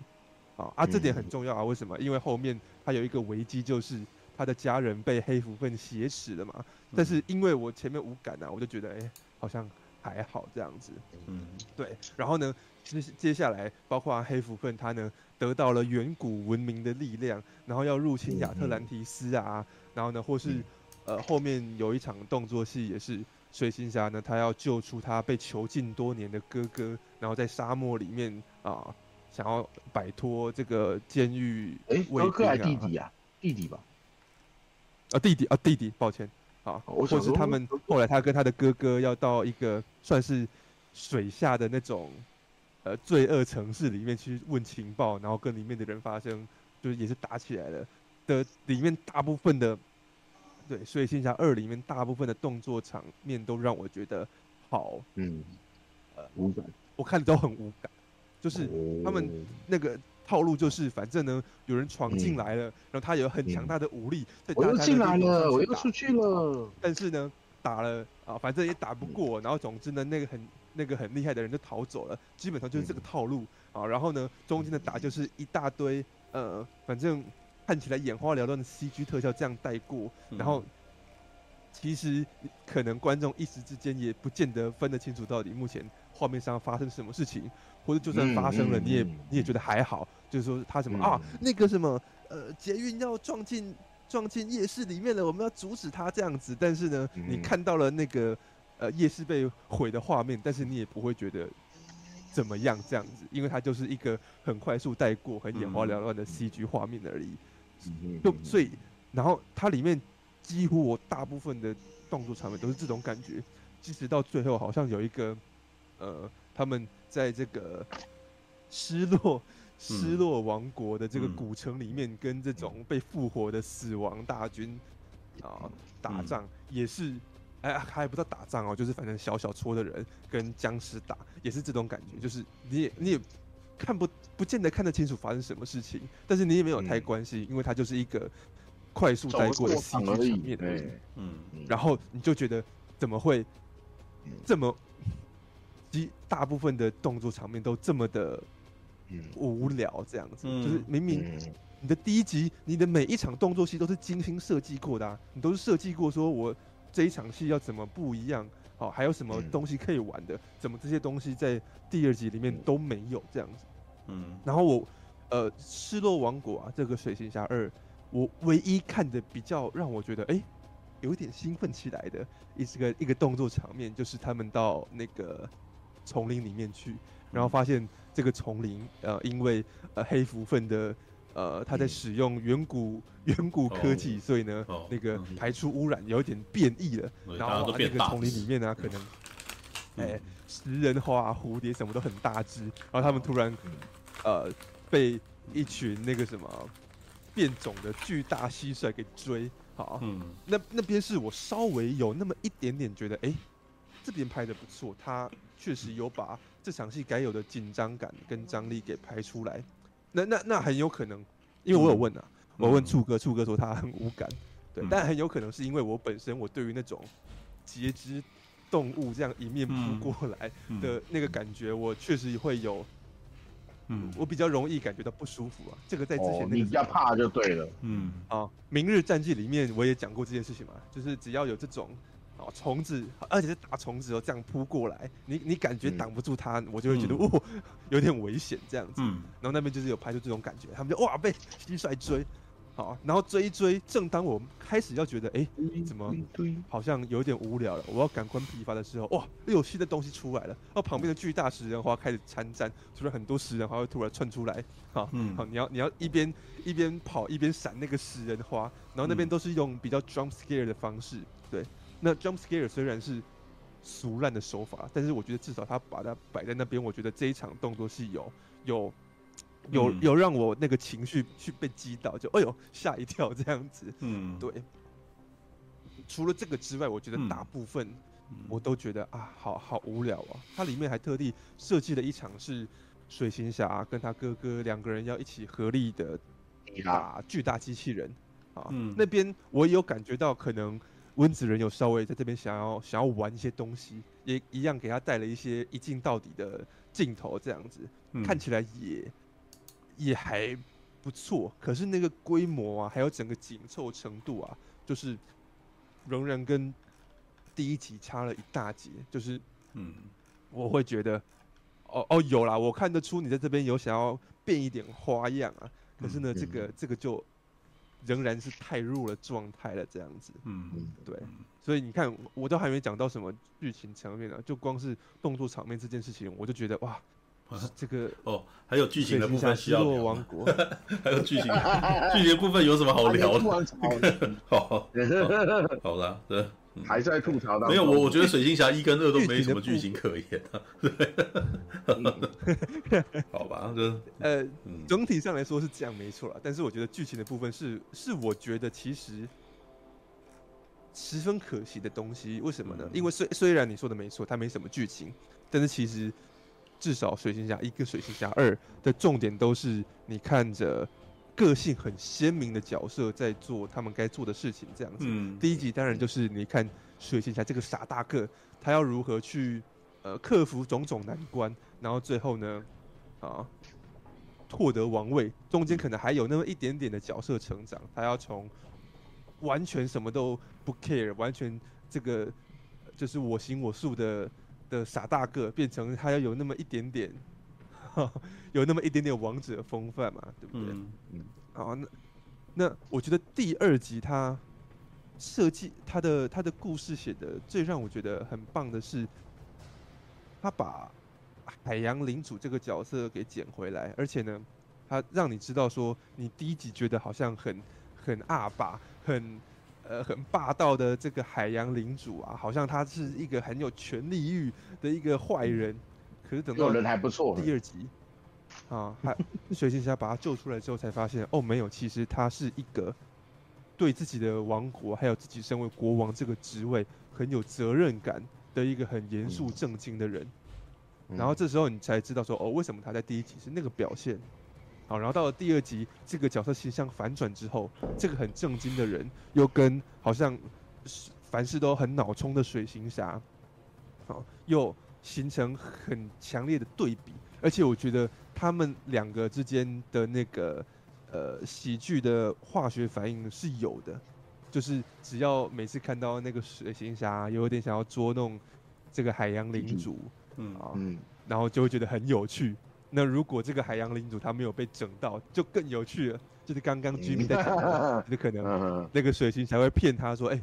啊啊，这点很重要啊！为什么？因为后面他有一个危机，就是他的家人被黑蝠份挟持了嘛。但是因为我前面无感啊，我就觉得哎、欸，好像还好这样子。嗯，对。然后呢？接接下来，包括黑福分他呢得到了远古文明的力量，然后要入侵亚特兰提斯啊，然后呢，或是呃后面有一场动作戏也是水行侠呢，他要救出他被囚禁多年的哥哥，然后在沙漠里面啊，想要摆脱这个监狱。哎，哥哥还弟弟啊？弟弟吧？啊弟弟啊弟弟，抱歉啊，或是他们后来他跟他的哥哥要到一个算是水下的那种。呃，罪恶城市里面去问情报，然后跟里面的人发生，就是也是打起来了的。里面大部分的，对，所以《水行侠二》里面大部分的动作场面都让我觉得好，嗯，呃，无感，我看的都很无感。就是他们那个套路，就是反正呢，有人闯进来了，嗯、然后他有很强大的武力，我又进来了，我又出去了，但是呢，打了啊，反正也打不过，然后总之呢，那个很。那个很厉害的人就逃走了，基本上就是这个套路、嗯、啊。然后呢，中间的打就是一大堆呃，反正看起来眼花缭乱的 CG 特效这样带过。嗯、然后其实可能观众一时之间也不见得分得清楚到底目前画面上发生什么事情，或者就算发生了，你也、嗯、你也觉得还好。就是说他什么、嗯、啊，那个什么呃，捷运要撞进撞进夜市里面了，我们要阻止他这样子。但是呢，嗯、你看到了那个。呃，夜市被毁的画面，但是你也不会觉得怎么样这样子，因为它就是一个很快速带过、很眼花缭乱的 CG 画面而已。就所以，然后它里面几乎我大部分的动作场面都是这种感觉，即使到最后好像有一个呃，他们在这个失落失落王国的这个古城里面，跟这种被复活的死亡大军啊打仗，也是。哎，还不知道打仗哦，就是反正小小撮的人跟僵尸打，也是这种感觉，就是你也你也看不不见得看得清楚发生什么事情，但是你也没有太关心，嗯、因为它就是一个快速带过的戏剧场面而已。嗯，然后你就觉得怎么会这么，其大部分的动作场面都这么的无聊，这样子，嗯、就是明明你的第一集，你的每一场动作戏都是精心设计过的啊，你都是设计过说我。这一场戏要怎么不一样？好，还有什么东西可以玩的？怎么这些东西在第二集里面都没有这样子？嗯，然后我，呃，失落王国啊，这个水行侠二，我唯一看的比较让我觉得哎，有一点兴奋起来的一个一个动作场面，就是他们到那个丛林里面去，然后发现这个丛林呃，因为呃黑蝠份的呃，他在使用远古 *laughs* 远古科技，所以呢，那个排出污染有一点变异了，然后那个丛林里面呢，可能，哎，食人花、蝴蝶什么都很大只，然后他们突然，呃，被一群那个什么变种的巨大蟋蟀给追，好，嗯，那那边是我稍微有那么一点点觉得，哎，这边拍的不错，他确实有把这场戏该有的紧张感跟张力给拍出来。那那那很有可能，因为我有问啊，嗯、我问柱哥，柱哥说他很无感，对，嗯、但很有可能是因为我本身我对于那种节肢动物这样一面扑过来的那个感觉，我确实会有，嗯，我比较容易感觉到不舒服啊。这个在之前那个、哦、你比较怕就对了，嗯啊，《明日战记》里面我也讲过这件事情嘛，就是只要有这种。哦，虫子，而且是大虫子哦，这样扑过来，你你感觉挡不住它，嗯、我就会觉得哦，*laughs* 有点危险这样子。嗯、然后那边就是有拍出这种感觉，他们就哇被蟋蟀追，好，然后追一追，正当我开始要觉得哎，怎么好像有点无聊了，我要感官疲乏的时候，哇，又有新的东西出来了。然后旁边的巨大食人花开始参战，除了很多食人花会突然窜出来，好，嗯、好，你要你要一边一边跑一边闪那个食人花，然后那边都是用比较 jump scare 的方式，对。那 jump scare 虽然是俗烂的手法，但是我觉得至少他把它摆在那边，我觉得这一场动作是有有有有让我那个情绪去被击倒，就哎呦吓一跳这样子。嗯，对。除了这个之外，我觉得大部分我都觉得啊，好好无聊啊。它里面还特地设计了一场是水行侠跟他哥哥两个人要一起合力的打巨大机器人啊。嗯，那边我也有感觉到可能。温子仁有稍微在这边想要想要玩一些东西，也一样给他带了一些一镜到底的镜头，这样子、嗯、看起来也也还不错。可是那个规模啊，还有整个紧凑程度啊，就是仍然跟第一集差了一大截。就是嗯，我会觉得哦哦有啦，我看得出你在这边有想要变一点花样啊。可是呢，嗯、这个这个就。仍然是太弱的状态了，这样子。嗯，对。所以你看，我都还没讲到什么剧情层面呢，就光是动作场面这件事情，我就觉得哇，这个哦，还有剧情的部分需要聊。*laughs* 还有剧情，剧情的部分有什么好聊的？*laughs* *laughs* 好，好了，对。还在吐槽当中。没有我，我觉得水星侠一跟二都没什么剧情可言啊。对，*laughs* 好吧，就呃，总体上来说是这样没错啦。但是我觉得剧情的部分是是我觉得其实十分可惜的东西。为什么呢？因为虽虽然你说的没错，它没什么剧情，但是其实至少水星侠一跟水星侠二的重点都是你看着。个性很鲜明的角色在做他们该做的事情，这样子。嗯、第一集当然就是你看水行侠这个傻大个，他要如何去呃克服种种难关，然后最后呢啊获得王位，中间可能还有那么一点点的角色成长，他要从完全什么都不 care，完全这个就是我行我素的的傻大个，变成他要有那么一点点。*laughs* 有那么一点点王者风范嘛，对不对？嗯，嗯好，那那我觉得第二集他设计他的他的故事写的最让我觉得很棒的是，他把海洋领主这个角色给捡回来，而且呢，他让你知道说，你第一集觉得好像很 *laughs* 很阿爸，很呃很霸道的这个海洋领主啊，好像他是一个很有权力欲的一个坏人。嗯可是等到人还不错，第二集啊，还水行侠把他救出来之后，才发现哦，没有，其实他是一个对自己的王国，还有自己身为国王这个职位很有责任感的一个很严肃正经的人。然后这时候你才知道说哦，为什么他在第一集是那个表现？好，然后到了第二集，这个角色形象反转之后，这个很正经的人又跟好像凡事都很脑冲的水行侠，好又。形成很强烈的对比，而且我觉得他们两个之间的那个呃喜剧的化学反应是有的，就是只要每次看到那个水行侠有点想要捉弄这个海洋领主，嗯啊，嗯，然后就会觉得很有趣。那如果这个海洋领主他没有被整到，就更有趣了。就是刚刚居民在讲的，*laughs* 就可能那个水星才会骗他说，哎。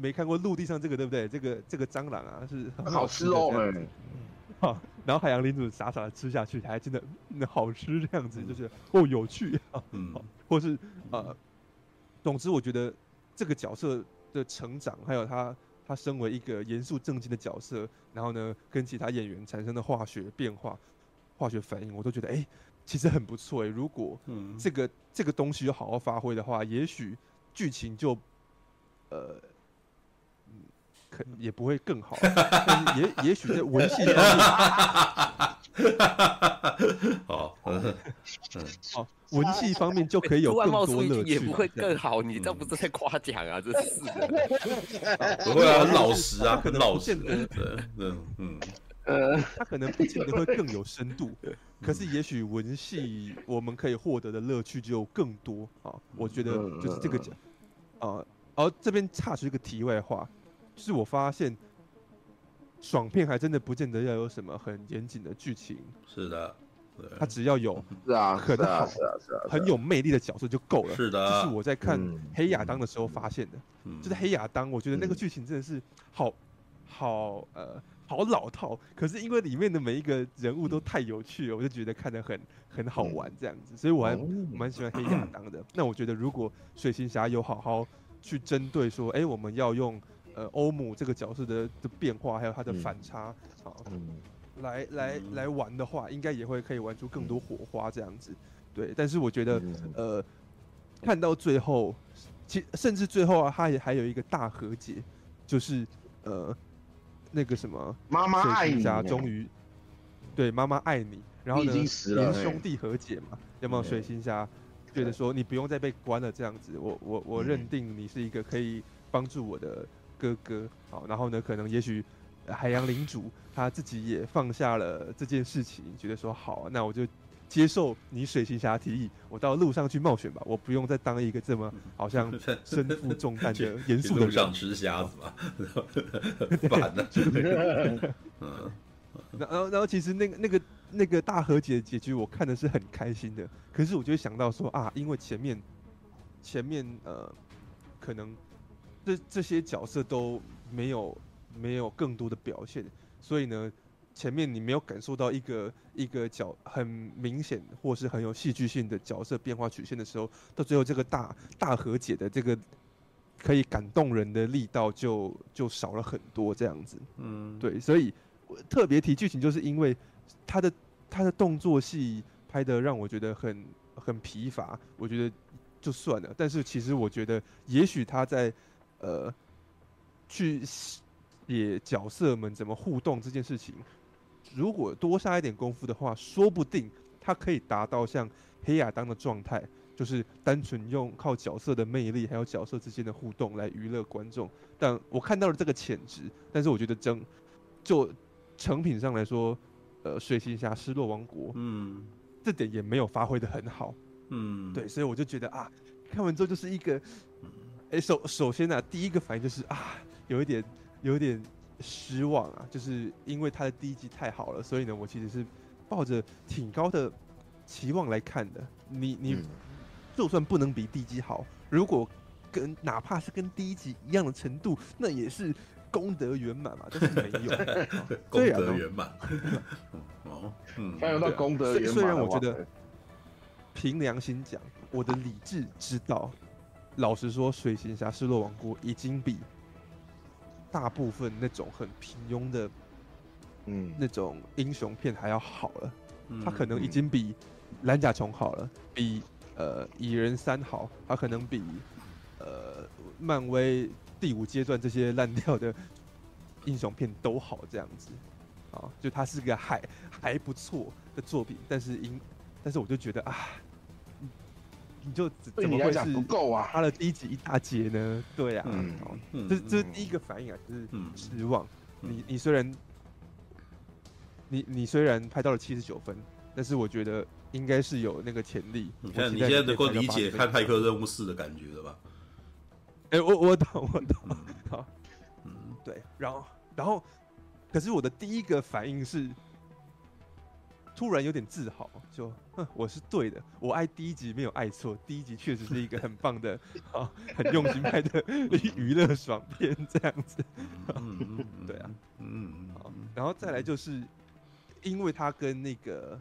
没看过陆地上这个对不对？这个这个蟑螂啊是很好吃哦，哎，好，然后海洋领主傻傻的吃下去，还真的那好吃这样子，就是哦有趣啊，嗯，或是呃，总之我觉得这个角色的成长，还有他他身为一个严肃正经的角色，然后呢跟其他演员产生的化学变化、化学反应，我都觉得哎、欸，其实很不错哎。如果这个、嗯、这个东西有好好发挥的话，也许剧情就呃。可也不会更好，但是也也许在文戏方面，*laughs* 好，嗯好，*laughs* 文戏方面就可以有更多乐趣，也不会更好。你这不是在夸奖啊？这是 *laughs* 不会啊，很老实啊，很老实。嗯嗯呃，他可能不见得会更有深度，可是也许文戏我们可以获得的乐趣就更多啊。我觉得就是这个讲啊，而这边插出一个题外话。就是我发现，爽片还真的不见得要有什么很严谨的剧情。是的，他只要有是啊，很好，是啊，是啊，很有魅力的角色就够了。是的，这是我在看《黑亚当》的时候发现的。就是《黑亚当》，我觉得那个剧情真的是好好呃好老套，可是因为里面的每一个人物都太有趣了，我就觉得看得很很好玩这样子，所以我还蛮喜欢《黑亚当》的。那我觉得如果水行侠有好好去针对说，哎，我们要用。呃，欧姆这个角色的的变化，还有他的反差，啊，来来来玩的话，应该也会可以玩出更多火花这样子。对，但是我觉得，呃，看到最后，其甚至最后啊，他也还有一个大和解，就是呃，那个什么，妈妈爱你，终于，对，妈妈爱你，然后呢，连兄弟和解嘛，有没有？水星侠觉得说，你不用再被关了这样子，我我我认定你是一个可以帮助我的。哥哥，好，然后呢，可能也许海洋领主他自己也放下了这件事情，觉得说好，那我就接受你水行侠提议，我到路上去冒险吧，我不用再当一个这么 *laughs* 好像 *laughs* 身负重担的严肃的上吃虾子嘛，*laughs* 烦的。嗯，然后然后其实那个那个那个大和解的结局，我看的是很开心的，可是我就会想到说啊，因为前面前面呃可能。这这些角色都没有没有更多的表现，所以呢，前面你没有感受到一个一个角很明显或是很有戏剧性的角色变化曲线的时候，到最后这个大大和解的这个可以感动人的力道就就少了很多这样子。嗯，对，所以我特别提剧情，就是因为他的他的动作戏拍的让我觉得很很疲乏，我觉得就算了。但是其实我觉得，也许他在呃，去写角色们怎么互动这件事情，如果多下一点功夫的话，说不定他可以达到像黑亚当的状态，就是单纯用靠角色的魅力，还有角色之间的互动来娱乐观众。但我看到了这个潜质，但是我觉得真就成品上来说，呃，水行侠失落王国，嗯，这点也没有发挥的很好，嗯，对，所以我就觉得啊，看完之后就是一个。哎，首首先呢、啊，第一个反应就是啊，有一点，有一点失望啊，就是因为他的第一集太好了，所以呢，我其实是抱着挺高的期望来看的。你你，就算不能比第一集好，如果跟哪怕是跟第一集一样的程度，那也是功德圆满嘛，但是没有，*laughs* 功德圆满。*laughs* 哦，嗯，还有到功德圆满。虽然我觉得，凭良心讲，我的理智知道。老实说，《水行侠：失落王国》已经比大部分那种很平庸的，嗯，那种英雄片还要好了。它可能已经比《蓝甲虫》好了，比呃《蚁人三》好，它可能比呃漫威第五阶段这些烂掉的英雄片都好。这样子，啊，就它是个还还不错的作品，但是因，但是我就觉得啊。你就怎么会是不够啊？他的第一集一大截呢？对啊，嗯，这这是第一个反应啊，就是失望。你你虽然你你虽然拍到了七十九分，但是我觉得应该是有那个潜力。你看你现在能够理解看《骇客任务四》的感觉了吧？哎，我我懂我懂。好，嗯，对，然后然后，可是我的第一个反应是。突然有点自豪，就哼，我是对的，我爱第一集没有爱错，第一集确实是一个很棒的，*laughs* 啊，很用心拍的 *laughs* 娱乐爽片这样子，对啊，嗯，好，然后再来就是因为它跟那个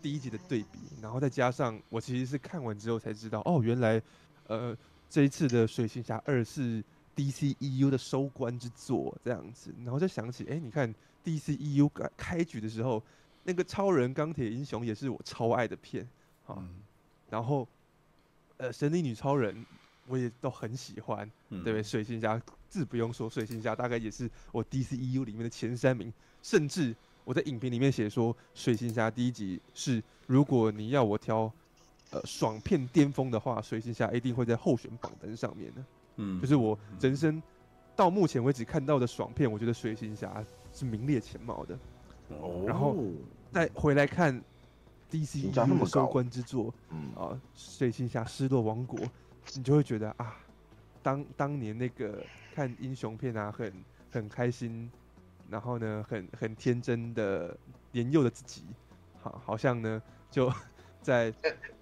第一集的对比，然后再加上我其实是看完之后才知道，哦，原来呃这一次的水行侠二是 DCEU 的收官之作这样子，然后就想起，哎，你看 DCEU 开开局的时候，那个超人钢铁英雄也是我超爱的片啊，嗯、然后呃神力女超人我也都很喜欢，嗯、对不对？水行侠自不用说，水行侠大概也是我 DCEU 里面的前三名，甚至。我在影评里面写说，《水行侠》第一集是，如果你要我挑，呃，爽片巅峰的话，《水行侠》一定会在候选榜单上面的。嗯，就是我人生到目前为止看到的爽片，我觉得《水行侠》是名列前茅的。哦。然后再回来看 DC 的收官之作，嗯啊，《水行侠：失落王国》，你就会觉得啊，当当年那个看英雄片啊，很很开心。然后呢，很很天真的年幼的自己，好，好像呢就在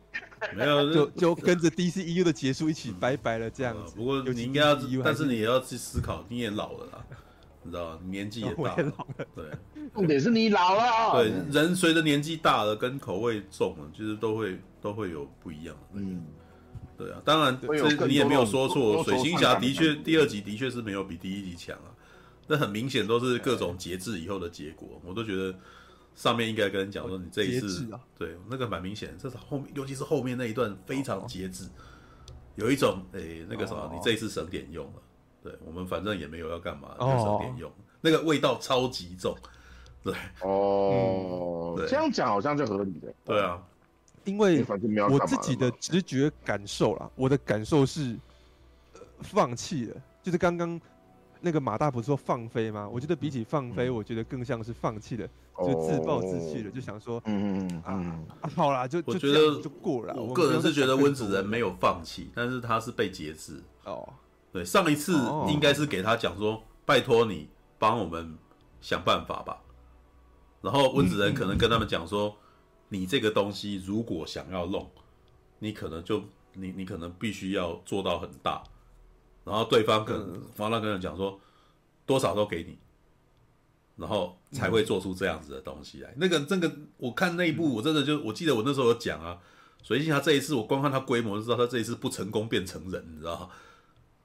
*laughs* 没有就就跟着 DCEU 的结束一起拜拜了这样子。不过你应该要，但是你也要去思考，你也老了啦，你知道年纪也大了。对，重点是你老了。对，人随着年纪大了，跟口味重了，其实都会都会有不一样。嗯，对啊，当然这你也没有说错，水星侠的确第二集的确是没有比第一集强啊。那很明显都是各种节制以后的结果，我都觉得上面应该跟人讲说，你这一次对那个蛮明显，这是后面尤其是后面那一段非常节制，有一种诶那个什么，你这一次省点用了，对我们反正也没有要干嘛，就省点用，那个味道超级重，对哦，这样讲好像就合理的，对啊，因为我自己的直觉感受啦，我的感受是放弃了，就是刚刚。那个马大不是说放飞吗？我觉得比起放飞，我觉得更像是放弃了，就自暴自弃了，就想说，嗯嗯嗯啊，好啦，就我觉得就过了。我个人是觉得温子仁没有放弃，但是他是被节制。哦，对，上一次应该是给他讲说，拜托你帮我们想办法吧。然后温子仁可能跟他们讲说，你这个东西如果想要弄，你可能就你你可能必须要做到很大。然后对方可能方大跟人讲说，多少都给你，然后才会做出这样子的东西来。那个那个，我看那一部，我真的就我记得我那时候有讲啊，所以他这一次我光看他规模就知道他这一次不成功变成人，你知道吗？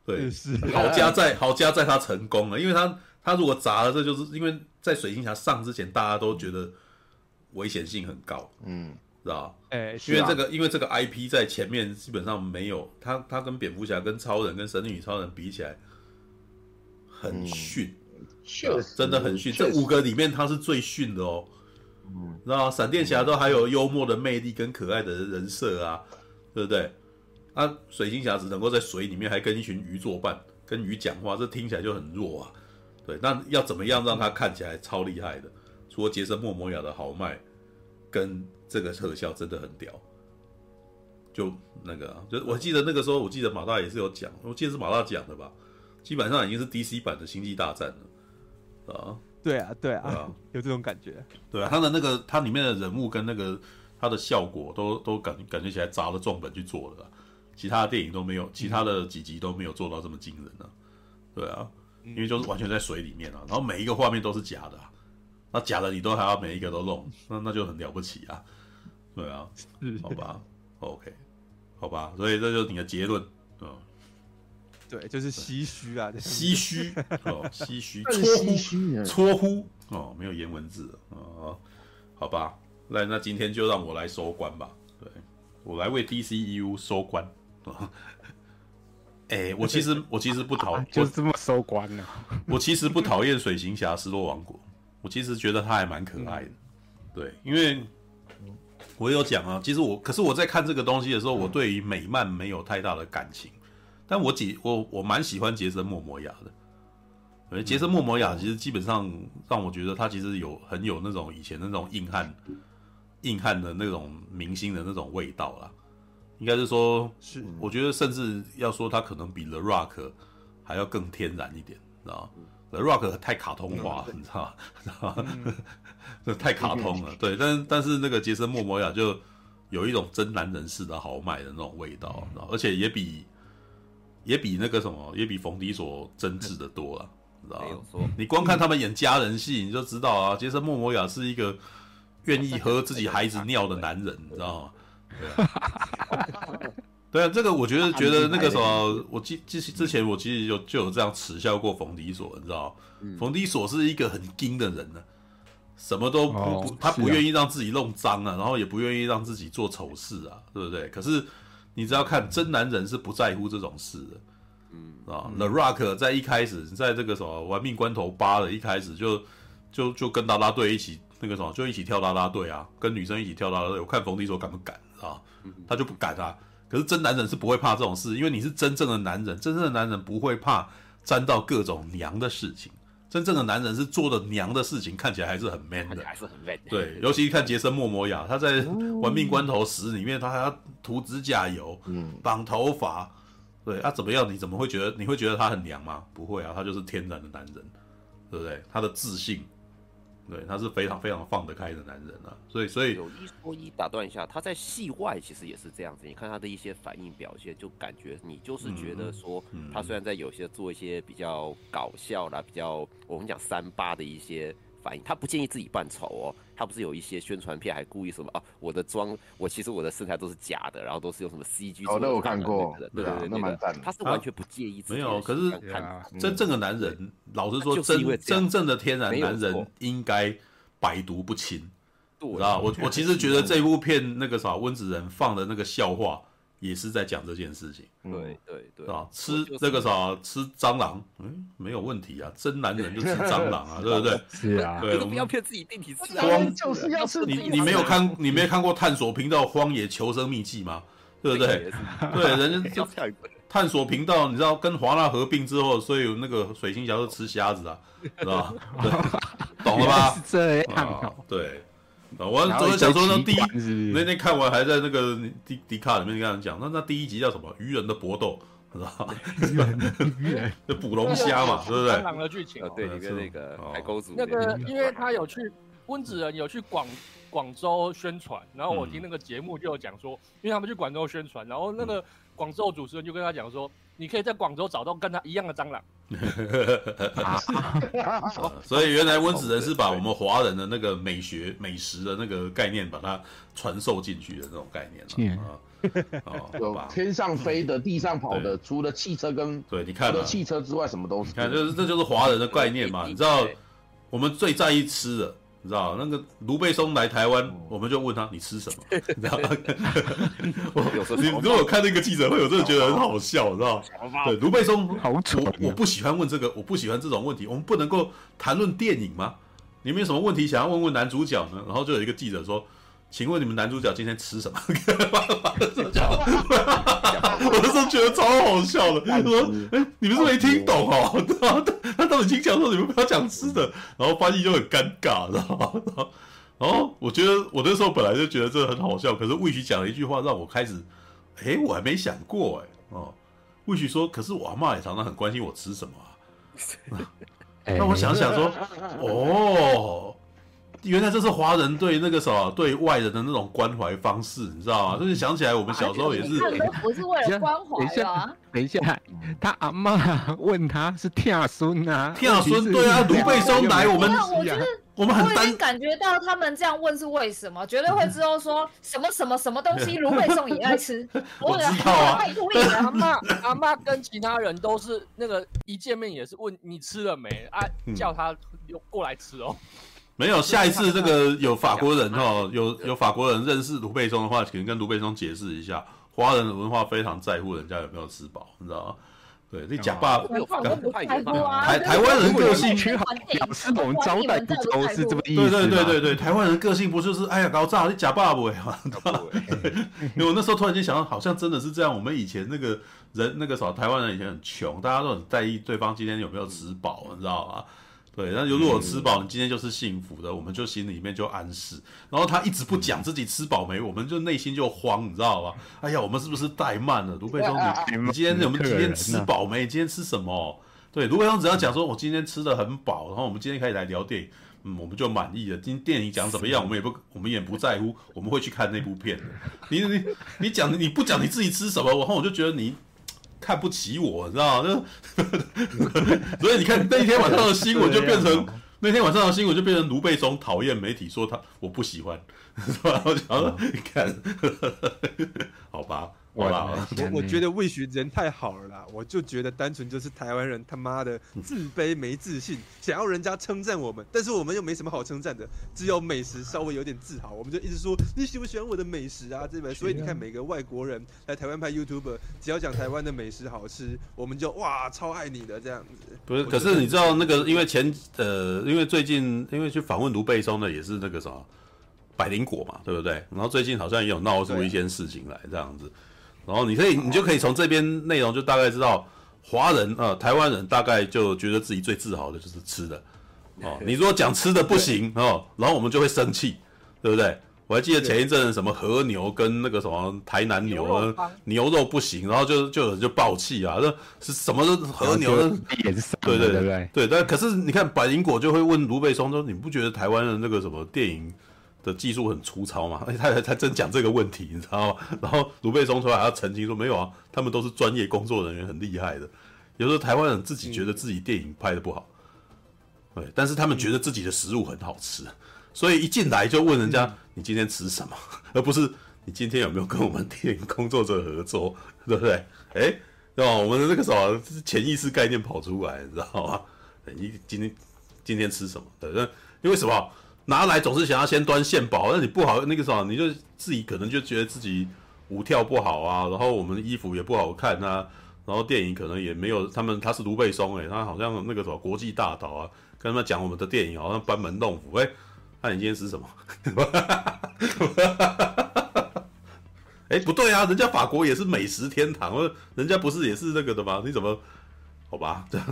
对，是 *laughs* 好加在好加在他成功了，因为他他如果砸了，这就是因为在水晶侠上之前，大家都觉得危险性很高，嗯。知道哎，因为这个，啊、因为这个 IP 在前面基本上没有，他他跟蝙蝠侠、跟超人、跟神力女超人比起来，很逊，确、嗯、实真的很逊。这五个里面他是最逊的哦，嗯，知道闪电侠都还有幽默的魅力跟可爱的人设啊，对不对？啊，水行侠只能够在水里面还跟一群鱼作伴，跟鱼讲话，这听起来就很弱啊。对，那要怎么样让他看起来超厉害的？除了杰森·莫摩亚的豪迈跟。这个特效真的很屌，就那个、啊，就我记得那个时候，我记得马大也是有讲，我记得是马大讲的吧，基本上已经是 DC 版的星际大战了，啊，对啊，对啊，对啊有这种感觉，对啊，他的那个他里面的人物跟那个他的效果都都感感觉起来砸了重本去做的，其他的电影都没有，其他的几集都没有做到这么惊人啊，对啊，因为就是完全在水里面啊，然后每一个画面都是假的、啊，那假的你都还要每一个都弄，那那就很了不起啊。对啊，好吧，OK，好吧，所以这就是你的结论，嗯，对，就是唏嘘啊，唏嘘哦，唏嘘，*laughs* 搓呼，搓呼哦，没有颜文字哦，好吧，那那今天就让我来收官吧，对，我来为 DCEU 收官，*laughs* 哎，我其实我其实不讨，就这么收官了，我其实不讨厌水行侠失落王国，我其实觉得他还蛮可爱的，对，因为。我有讲啊，其实我可是我在看这个东西的时候，我对于美漫没有太大的感情，但我几我我蛮喜欢杰森·莫摩亚的。而杰森·莫摩亚其实基本上让我觉得他其实有很有那种以前那种硬汉硬汉的那种明星的那种味道啦。应该是说，是我觉得甚至要说他可能比 The Rock 还要更天然一点，知道吗？The Rock 太卡通化，你知道吗？*laughs* *laughs* 这太卡通了，对，但但是那个杰森·莫摩亚就有一种真男人似的豪迈的那种味道，而且也比也比那个什么，也比冯迪所真挚的多了，知道吗？你光看他们演家人戏，你就知道啊，杰森·莫摩亚是一个愿意喝自己孩子尿的男人，你知道吗？对啊，对啊，这个我觉得觉得那个什么，我记记之前我其实有就有这样耻笑过冯迪索，你知道吗？冯迪索是一个很精的人呢，什么都不不，他不愿意让自己弄脏啊，然后也不愿意让自己做丑事啊，对不对？可是你只要看真男人是不在乎这种事的，嗯啊，The Rock 在一开始在这个什么玩命关头八的一开始就就就跟啦啦队一起。那个什么，就一起跳啦啦队啊，跟女生一起跳啦啦队。我看冯迪索敢不敢啊？他就不敢啊。可是真男人是不会怕这种事，因为你是真正的男人，真正的男人不会怕沾到各种娘的事情。真正的男人是做的娘的事情，看起来还是很 man 的，还是很 man。对，尤其看杰森·莫摩亚，他在《玩命关头十》里面，他还要涂指甲油，嗯，绑头发，对啊，怎么样？你怎么会觉得？你会觉得他很娘吗？不会啊，他就是天然的男人，对不对？他的自信。对，他是非常非常放得开的男人啊，所以所以有一说一，打断一下，他在戏外其实也是这样子。你看他的一些反应表现，就感觉你就是觉得说，他虽然在有些做一些比较搞笑啦，比较我们讲三八的一些。反应，他不建议自己扮丑哦。他不是有一些宣传片，还故意什么啊？我的妆，我其实我的身材都是假的，然后都是用什么 CG。哦，那我看过，对对对，那蛮赞。他是完全不介意自己。没有，可是真正的男人，老实说，真真正的天然男人应该百毒不侵。对，知道我我其实觉得这部片那个啥温子仁放的那个笑话。也是在讲这件事情，对对对啊，吃这个啥吃蟑螂，嗯，没有问题啊，真男人就吃蟑螂啊，对不对？*laughs* 是啊，对，不要骗自己定体吃啊，就是要吃。你你没有看你没有看过探索频道《荒野求生秘籍》吗？对不对？对，人家就 *laughs* 探索频道，你知道跟华纳合并之后，所以有那个水星侠是吃虾子啊，是吧？懂了吧？*laughs* 是这样，对。啊！我昨天想说，那第一那天看完还在那个迪迪卡里面跟他讲，那那第一集叫什么？鱼人的搏斗，是吧？鱼人 *laughs* 就捕龙虾嘛，对不对？蟑螂的剧情，对，里面那个海沟组，那个因为他有去温子仁有去广广州宣传，然后我听那个节目就有讲说，因为他们去广州宣传，然后那个广州主持人就跟他讲说。你可以在广州找到跟他一样的蟑螂，*laughs* 所以原来温子仁是把我们华人的那个美学美食的那个概念，把它传授进去的那种概念了啊。有天上飞的、地上跑的，除了汽车跟对，你看，除了汽车之外，什么都是。看，就是这就是华人的概念嘛。你知道，我们最在意吃的。你知道那个卢贝松来台湾，我们就问他，你吃什么？*laughs* 你知道 *laughs* 吗？你如果看那个记者会，我真的觉得很好笑，你知道吗？对，卢贝松，我我不喜欢问这个，我不喜欢这种问题。我们不能够谈论电影吗？你们有什么问题想要问问男主角呢？然后就有一个记者说。请问你们男主角今天吃什么？*laughs* 我那时候觉得超好笑的。他说：“哎、欸，你们是没听懂哦。”然 *laughs* 后他他已经讲说：“你们不要讲吃的。”然后翻译就很尴尬，知道吗？然后我觉得我那时候本来就觉得这很好笑，可是魏许讲了一句话让我开始，哎、欸，我还没想过哎哦。魏许说：“可是我阿嬷也常常很关心我吃什么啊。*laughs* ”那我想想说：“哦。”原来这是华人对那个什么对外人的那种关怀方式，你知道吗？就是想起来我们小时候也是，不是为了关怀啊。等一下，他阿妈问他是跳孙啊，跳孙对啊，卢贝松来我们，我觉得我们很单感觉到他们这样问是为什么，绝对会知道说什么什么什么东西 *laughs* 卢贝松也爱吃。*laughs* 我知道啊，*laughs* 阿妈阿妈跟其他人都是那个一见面也是问你吃了没啊，叫他过来吃哦。没有，下一次这个有法国人哦，有有法国人认识卢贝松的话，可能跟卢贝松解释一下，华人的文化非常在乎人家有没有吃饱，你知道吗？对，你假爸，台台湾人个性，表示我们招待不周是这么意思。对对对对对，台湾人个性不就是哎呀搞炸，你假爸不？对，因为我那时候突然间想到，好像真的是这样。我们以前那个人那个时候，台湾人以前很穷，大家都很在意对方今天有没有吃饱，你知道吗？对，那如果吃饱，你今天就是幸福的，我们就心里面就安适。然后他一直不讲自己吃饱没，我们就内心就慌，你知道吧？哎呀，我们是不是怠慢了？卢贝松，你你今天我们今天吃饱没？你今天吃什么？对，卢贝松只要讲说，我今天吃的很饱，然后我们今天可以来聊电影，嗯，我们就满意了。今天电影讲怎么样，我们也不我们也不在乎，我们会去看那部片。你你你讲你不讲你自己吃什么，然后我就觉得你。看不起我，你知道吗？就 *laughs* 所以你看那一天晚上的新闻就变成那天晚上的新闻就变成卢贝松讨厌媒体，说他我不喜欢，是吧？我想说，你看，*laughs* 好吧。我我我觉得魏巡人太好了啦，我就觉得单纯就是台湾人他妈的自卑没自信，想要人家称赞我们，但是我们又没什么好称赞的，只有美食稍微有点自豪，我们就一直说你喜不喜欢我的美食啊？这边，所以你看每个外国人来台湾拍 YouTuber，只要讲台湾的美食好吃，我们就哇超爱你的这样子。不是，可是你知道那个，因为前呃，因为最近因为去访问卢贝松的也是那个什么百灵果嘛，对不对？然后最近好像也有闹出一件事情来这样子。然后你可以，你就可以从这边内容就大概知道，华人啊、呃，台湾人大概就觉得自己最自豪的就是吃的，*laughs* 哦，你如果讲吃的不行哦，然后我们就会生气，对不对？我还记得前一阵什么和牛跟那个什么台南牛牛肉，牛肉不行，然后就就有人就爆气啊，那是什么和牛的颜色？对对对对对，但可是你看百灵果就会问卢贝松说，你不觉得台湾的那个什么电影？的技术很粗糙嘛？*laughs* 而且，他他真讲这个问题，你知道吗？*laughs* 然后卢贝松出来还要澄清说没有啊，他们都是专业工作人员，很厉害的。有时候台湾人自己觉得自己电影拍的不好，对，但是他们觉得自己的食物很好吃，所以一进来就问人家你今天吃什么，*laughs* 而不是你今天有没有跟我们电影工作者合作，对不对？哎，对吧？我们的那个什么潜意识概念跑出来，你知道吗？你今天今天吃什么？对，那因为什么？拿来总是想要先端献宝，那你不好那个什么，你就自己可能就觉得自己舞跳不好啊，然后我们的衣服也不好看啊，然后电影可能也没有他们，他是卢贝松诶，他好像那个什么国际大导啊，跟他们讲我们的电影好像班门弄斧诶，那你今天吃什么？*laughs* 哎，不对啊，人家法国也是美食天堂，人家不是也是那个的吗？你怎么？好吧，这样。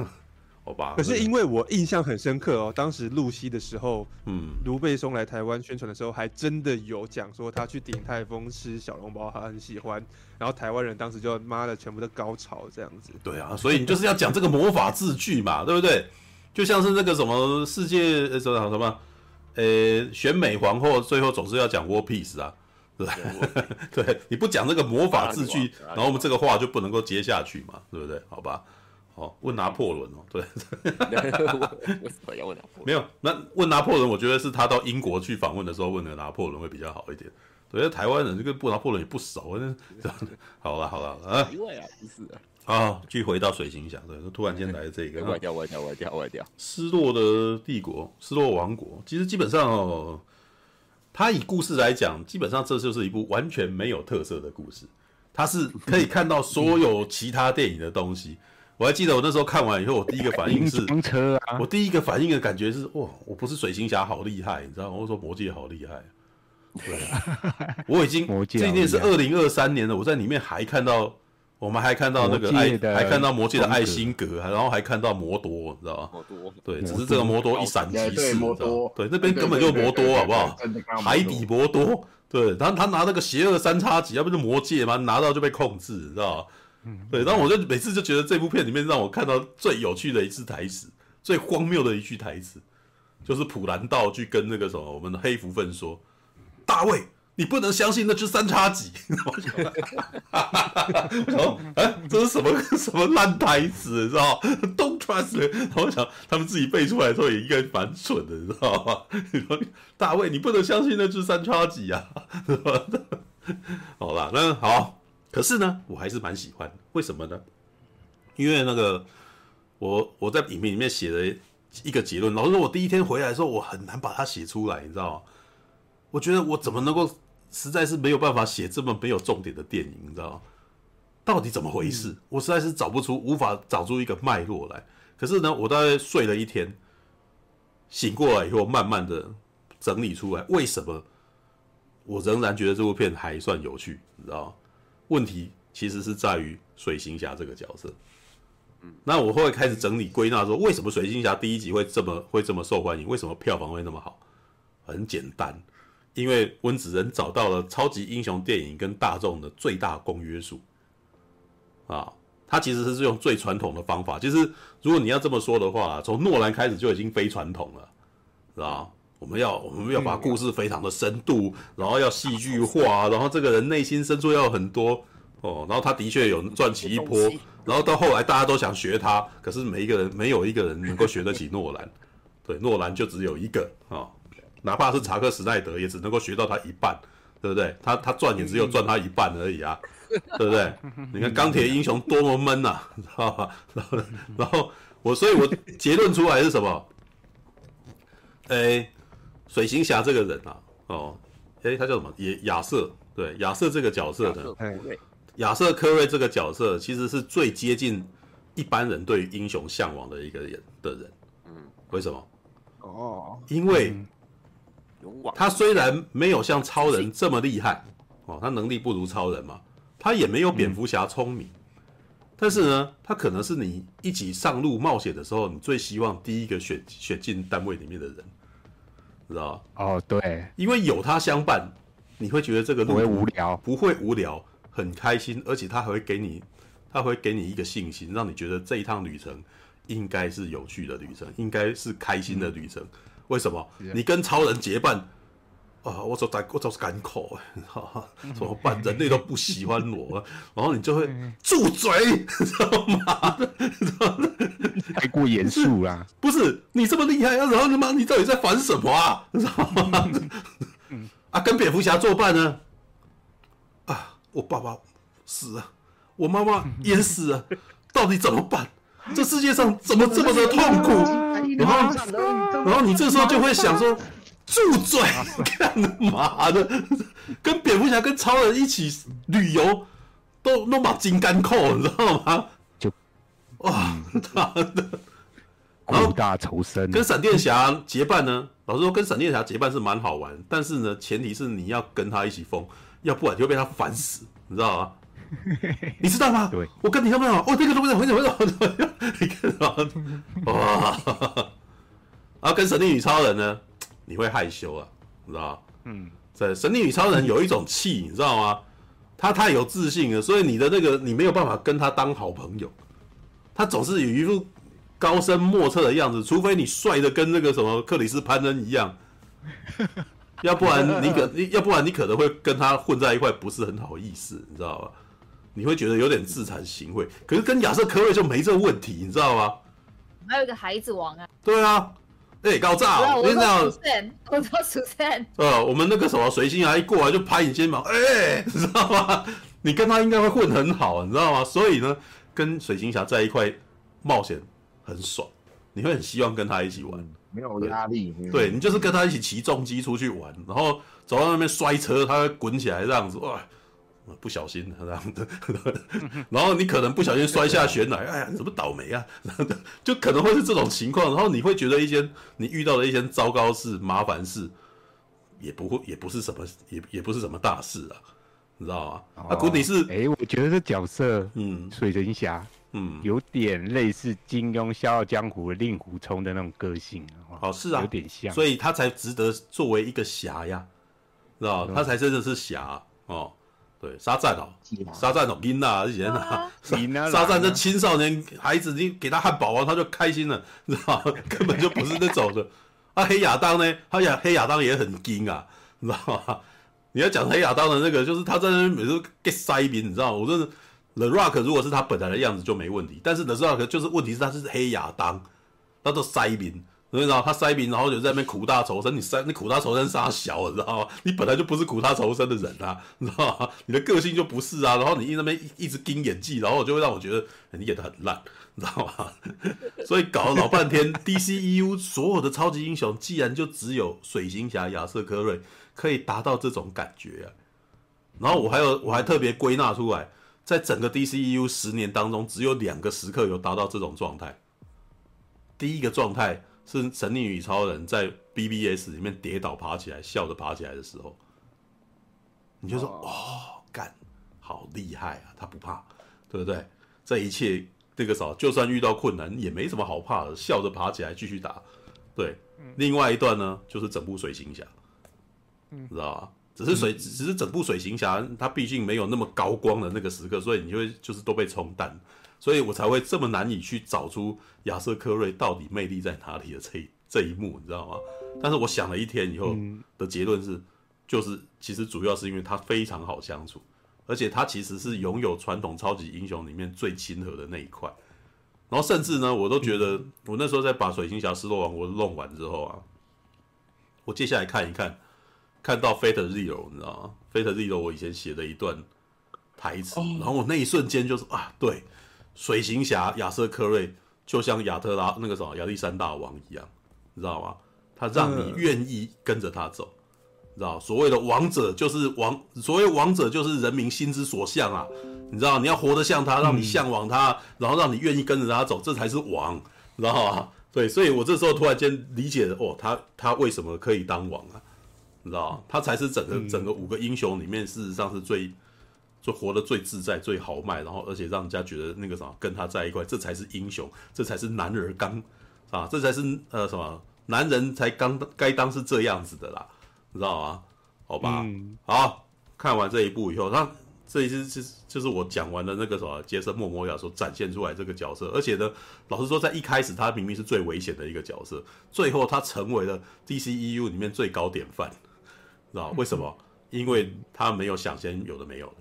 好吧，可是因为我印象很深刻哦，当时露西的时候，嗯，卢贝松来台湾宣传的时候，还真的有讲说他去鼎泰丰吃小笼包，他很喜欢，然后台湾人当时就妈的全部都高潮这样子。对啊，所以你就是要讲这个魔法字句嘛，对不对？就像是那个什么世界呃什么什么，呃，选美皇后最后总是要讲 War Peace 啊，对 *laughs* 对，你不讲这个魔法字句，然后我们这个话就不能够接下去嘛，对不对？好吧。哦，问拿破仑哦，对，*laughs* 为什么要问拿破仑？没有，那问拿破仑，我觉得是他到英国去访问的时候问的拿破仑会比较好一点。对，台湾人就跟拿破仑也不熟，这样 *laughs* 好了好了啊。因为啊，不是啊。啊，继续回到水行侠，对，突然间来这个，外掉外掉外掉外掉，失落的帝国，失落王国。其实基本上哦，他以故事来讲，基本上这就是一部完全没有特色的故事。他是可以看到所有其他电影的东西。我还记得我那时候看完以后，我第一个反应是，我第一个反应的感觉是，哇，我不是水行侠好厉害，你知道吗？我说魔戒好厉害，对啊，*laughs* 我已经，这一年是二零二三年了，我在里面还看到，我们还看到那个爱，还看到魔戒的艾辛格，然后还看到魔多，你知道吗？魔多，对，只是这个魔多一闪即逝，你知道对，那边根本就魔多，好不好？海底魔多，对，然后他拿那个邪恶三叉戟，要不是魔戒嘛，拿到就被控制，你知道吗？嗯，对，然后我就每次就觉得这部片里面让我看到最有趣的一次台词，最荒谬的一句台词，就是普兰道去跟那个什么我们的黑福分说：“大卫，你不能相信那只三叉戟。”我想，哎，这是什么什么烂台词，你知道吗？Don't trust me。然后我想他们自己背出来的时候也应该蛮蠢的，你知道吗？*laughs* 你说大卫，你不能相信那只三叉戟啊？*laughs* 好啦，那好。可是呢，我还是蛮喜欢，为什么呢？因为那个我我在影片里面写了一个结论，老实说，我第一天回来的时候，我很难把它写出来，你知道吗？我觉得我怎么能够，实在是没有办法写这么没有重点的电影，你知道吗？到底怎么回事？我实在是找不出，无法找出一个脉络来。可是呢，我大概睡了一天，醒过来以后，慢慢的整理出来，为什么我仍然觉得这部片还算有趣，你知道吗？问题其实是在于水行侠这个角色，嗯，那我会开始整理归纳说，为什么水行侠第一集会这么会这么受欢迎？为什么票房会那么好？很简单，因为温子仁找到了超级英雄电影跟大众的最大公约数，啊，他其实是用最传统的方法。其实如果你要这么说的话，从诺兰开始就已经非传统了，是吧？我们要我们要把故事非常的深度，然后要戏剧化，然后这个人内心深处要有很多哦，然后他的确有赚起一波，然后到后来大家都想学他，可是每一个人没有一个人能够学得起诺兰，*laughs* 对，诺兰就只有一个啊、哦，哪怕是查克·史奈德也只能够学到他一半，对不对？他他赚也只有赚他一半而已啊，对不对？你看钢铁英雄多么闷呐、啊，知道吧？然后然后我所以我结论出来是什么？哎，水行侠这个人啊，哦，哎，他叫什么？也亚瑟，对，亚瑟这个角色的，亚瑟科瑞这个角色其实是最接近一般人对英雄向往的一个人的人。嗯，为什么？哦，因为他虽然没有像超人这么厉害，哦，他能力不如超人嘛，他也没有蝙蝠侠聪明，但是呢，他可能是你一起上路冒险的时候，你最希望第一个选选进单位里面的人，知道哦，对，因为有他相伴，你会觉得这个路不会无聊，不会无聊。很开心，而且他还会给你，他会给你一个信心，让你觉得这一趟旅程应该是有趣的旅程，应该是开心的旅程。嗯、为什么？你跟超人结伴啊？我走在，我走是赶口，*laughs* 怎么办？人类都不喜欢我，然后你就会住嘴，知道吗？*laughs* 太过严肃啦！*laughs* 不是你这么厉害啊？然后他妈你到底在烦什么啊？知道吗？啊，跟蝙蝠侠作伴呢？啊我爸爸死了，我妈妈也死了，到底怎么办？这世界上怎么这么的痛苦？然后，然后你这时候就会想说：住嘴！干嘛的？跟蝙蝠侠、跟超人一起旅游，都弄把金刚扣，你知道吗？就哇，他的苦大仇深。跟闪电侠结伴呢？老实说，跟闪电侠结伴是蛮好玩，但是呢，前提是你要跟他一起疯。要不然就会被他烦死，你知道吗？*laughs* 你知道吗？对，我跟你说没有？哦，这个东西回走回走，你看到哇！然后跟神力女超人呢，你会害羞啊，你知道吗？嗯，在神力女超人有一种气，你知道吗？他太有自信了，所以你的那个你没有办法跟他当好朋友。他总是有一副高深莫测的样子，除非你帅的跟那个什么克里斯潘恩一样。*laughs* 要不然你可，要不然你可能会跟他混在一块，不是很好意思，你知道吧？你会觉得有点自惭形秽。可是跟亚瑟科瑞就没这个问题，你知道吗？还有一个孩子王啊。对啊，哎、欸，高炸！我跟你讲，我说出现。呃，我们那个什么随心啊，一过来就拍你肩膀，哎、欸，*laughs* 你知道吗？你跟他应该会混很好，你知道吗？所以呢，跟水行侠在一块冒险很爽，你会很希望跟他一起玩。没有压力，对，对你就是跟他一起骑重机出去玩，然后走到那边摔车，他会滚起来这样子，哇，不小心这样的，*laughs* 然后你可能不小心摔下悬崖，哎呀，你怎么倒霉啊？*laughs* 就可能会是这种情况，然后你会觉得一些你遇到的一些糟糕事、麻烦事，也不会，也不是什么，也也不是什么大事啊，你知道吗？哦、啊，古你是，哎、欸，我觉得这角色，嗯，水神侠。嗯，有点类似金庸《笑傲江湖》的令狐冲的那种个性，哦，是啊，有点像，所以他才值得作为一个侠呀，知道、嗯、他才真的是侠哦。对，沙赞哦，沙赞哦，琳娜以前啊，*laughs* 沙赞这青少年孩子，你给他汉堡王，他就开心了，知道 *laughs* 根本就不是那种的。啊，黑亚当呢？他亚黑亚当也很惊啊，你知道吗？你要讲黑亚当的那个，就是他在那边每次给塞兵，你知道吗？我真的。The Rock 如果是他本来的样子就没问题，但是 The Rock 就是问题是他是黑亚当，他都塞兵，你知道他塞兵，然后就在那边苦大仇深，你塞你苦大仇深杀小，你知道吗？你本来就不是苦大仇深的人啊，你知道吗？你的个性就不是啊，然后你一那边一直盯演技，然后就会让我觉得你演的很烂，你知道吗？所以搞了老半天，DCEU 所有的超级英雄，既然就只有水行侠亚瑟科瑞可以达到这种感觉啊，然后我还有我还特别归纳出来。在整个 DCEU 十年当中，只有两个时刻有达到这种状态。第一个状态是神力女超人在 BBS 里面跌倒爬起来，笑着爬起来的时候，你就说：“哦，干，好厉害啊！他不怕，对不对？这一切这个时候，就算遇到困难也没什么好怕的，笑着爬起来继续打。”对，另外一段呢，就是整部水行侠，知道吧？只是水，只是整部水行侠，它毕竟没有那么高光的那个时刻，所以你就会就是都被冲淡，所以我才会这么难以去找出亚瑟科瑞到底魅力在哪里的这一这一幕，你知道吗？但是我想了一天以后的结论是，就是其实主要是因为他非常好相处，而且他其实是拥有传统超级英雄里面最亲和的那一块，然后甚至呢，我都觉得我那时候在把水行侠失落王国弄完之后啊，我接下来看一看，看到 Fate Zero，你知道吗？Fate Zero 我以前写的一段台词，然后我那一瞬间就是啊，对，水行侠亚瑟克瑞就像亚特拉那个什么亚历山大王一样，你知道吗？他让你愿意跟着他走。你知道，所谓的王者就是王，所谓王者就是人民心之所向啊！你知道，你要活得像他，让你向往他，嗯、然后让你愿意跟着他走，这才是王，你知道吗？对，所以我这时候突然间理解了，哦，他他为什么可以当王啊？你知道，他才是整个整个五个英雄里面，事实上是最最活得最自在、最豪迈，然后而且让人家觉得那个什么跟他在一块，这才是英雄，这才是男儿刚啊，这才是呃什么男人才刚该当是这样子的啦。你知道吗？好吧，嗯、好，看完这一部以后，那这一次是就是我讲完了那个什么杰森·莫摩亚所展现出来这个角色，而且呢，老实说，在一开始他明明是最危险的一个角色，最后他成为了 DCEU 里面最高典范，知道为什么？*laughs* 因为他没有想先有的没有的，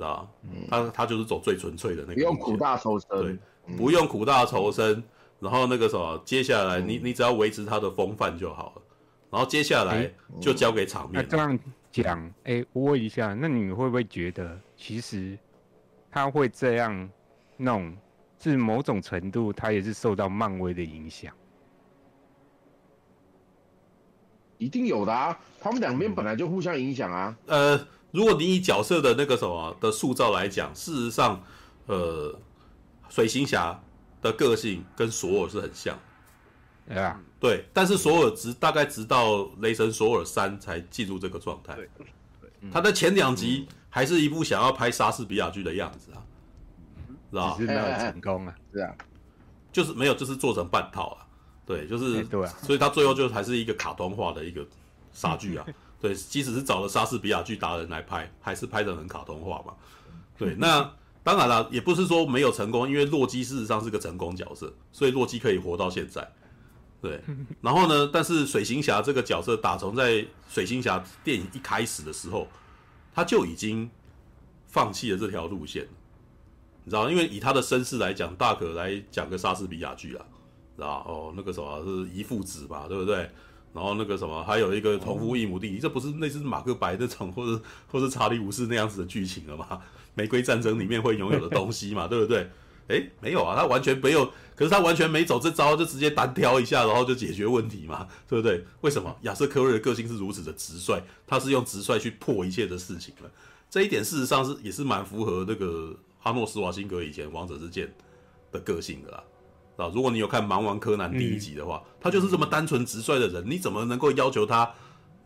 知道他他就是走最纯粹的那个，不用苦大仇深，对，不用苦大仇深，然后那个什么，接下来你你只要维持他的风范就好了。然后接下来就交给场面。那这样讲，哎，我问一下，那你会不会觉得，其实他会这样弄，是某种程度他也是受到漫威的影响？一定有的啊，他们两边本来就互相影响啊。呃，如果你以角色的那个什么的塑造来讲，事实上，呃，水行侠的个性跟索尔是很像。对啊，对，但是索尔直大概直到雷神索尔三才进入这个状态。对，他的前两集还是一部想要拍莎士比亚剧的样子啊，知道只是没有成功啊，*laughs* 是啊，就是没有，就是做成半套啊。对，就是对啊，所以他最后就还是一个卡通化的一个莎剧啊。*laughs* 对，即使是找了莎士比亚剧达人来拍，还是拍的很卡通化嘛。对，那当然了，也不是说没有成功，因为洛基事实上是个成功角色，所以洛基可以活到现在。对，*laughs* 然后呢？但是水行侠这个角色，打从在水行侠电影一开始的时候，他就已经放弃了这条路线，你知道？因为以他的身世来讲，大可来讲个莎士比亚剧啊，知道？哦，那个什么是遗父子吧，对不对？然后那个什么，还有一个同父异母弟，这不是类似马克白那种，或者 *laughs* 或是查理五世那样子的剧情了吗？*laughs* 玫瑰战争里面会拥有的东西嘛，对不对？哎，没有啊，他完全没有，可是他完全没走这招，就直接单挑一下，然后就解决问题嘛，对不对？为什么亚瑟科瑞的个性是如此的直率？他是用直率去破一切的事情了。这一点事实上是也是蛮符合那个阿诺斯瓦辛格以前王者之剑的个性的啦。啊，如果你有看《盲王柯南》第一集的话，嗯、他就是这么单纯直率的人，你怎么能够要求他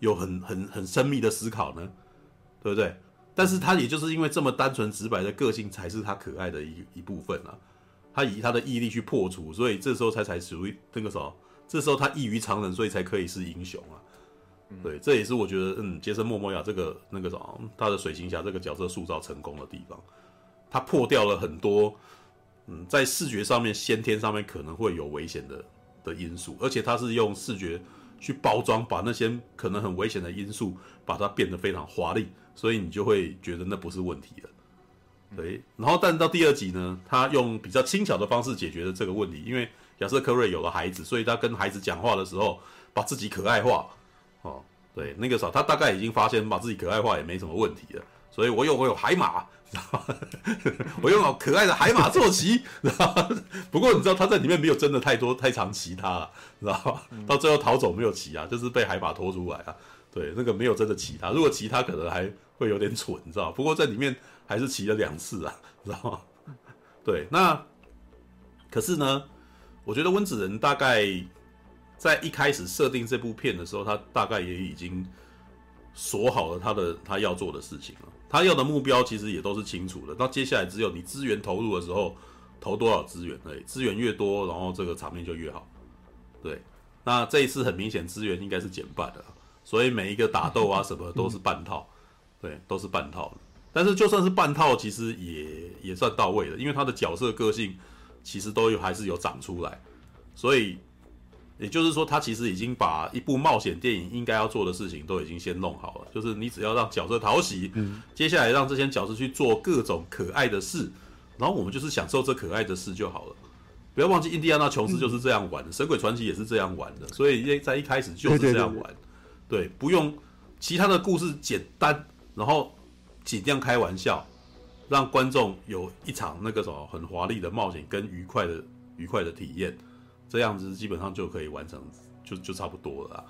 有很很很深密的思考呢？对不对？但是他也就是因为这么单纯直白的个性，才是他可爱的一一部分啊。他以他的毅力去破除，所以这时候才才属于那个什么，这时候他异于常人，所以才可以是英雄啊。对，这也是我觉得，嗯，杰森·莫莫亚这个那个什么，他的水行侠这个角色塑造成功的地方，他破掉了很多，嗯，在视觉上面、先天上面可能会有危险的的因素，而且他是用视觉去包装，把那些可能很危险的因素，把它变得非常华丽。所以你就会觉得那不是问题了，对。然后，但到第二集呢，他用比较轻巧的方式解决了这个问题。因为亚瑟·科瑞有了孩子，所以他跟孩子讲话的时候，把自己可爱化。哦，对，那个时候他大概已经发现把自己可爱化也没什么问题了。所以我又会有海马，*laughs* 我用好可爱的海马坐骑，知道吗？不过你知道他在里面没有真的太多太常骑他了，知道吗？到最后逃走没有骑啊，就是被海马拖出来啊。对，那个没有真的骑他，如果骑他可能还。会有点蠢，你知道？不过在里面还是骑了两次啊，知道吗？对，那可是呢，我觉得温子仁大概在一开始设定这部片的时候，他大概也已经锁好了他的他要做的事情了。他要的目标其实也都是清楚的。那接下来只有你资源投入的时候，投多少资源？对，资源越多，然后这个场面就越好。对，那这一次很明显资源应该是减半的，所以每一个打斗啊什么都是半套。对，都是半套，但是就算是半套，其实也也算到位的，因为他的角色个性其实都有还是有长出来，所以也就是说，他其实已经把一部冒险电影应该要做的事情都已经先弄好了，就是你只要让角色讨喜，嗯，接下来让这些角色去做各种可爱的事，然后我们就是享受这可爱的事就好了。不要忘记，印第安纳琼斯就是这样玩的，嗯，神鬼传奇也是这样玩的，所以在一开始就是这样玩。对，对，对，对，对，不用其他的故事简单，然后尽量开玩笑，让观众有一场那个什么很华丽的冒险跟愉快的愉快的体验，这样子基本上就可以完成，就就差不多了。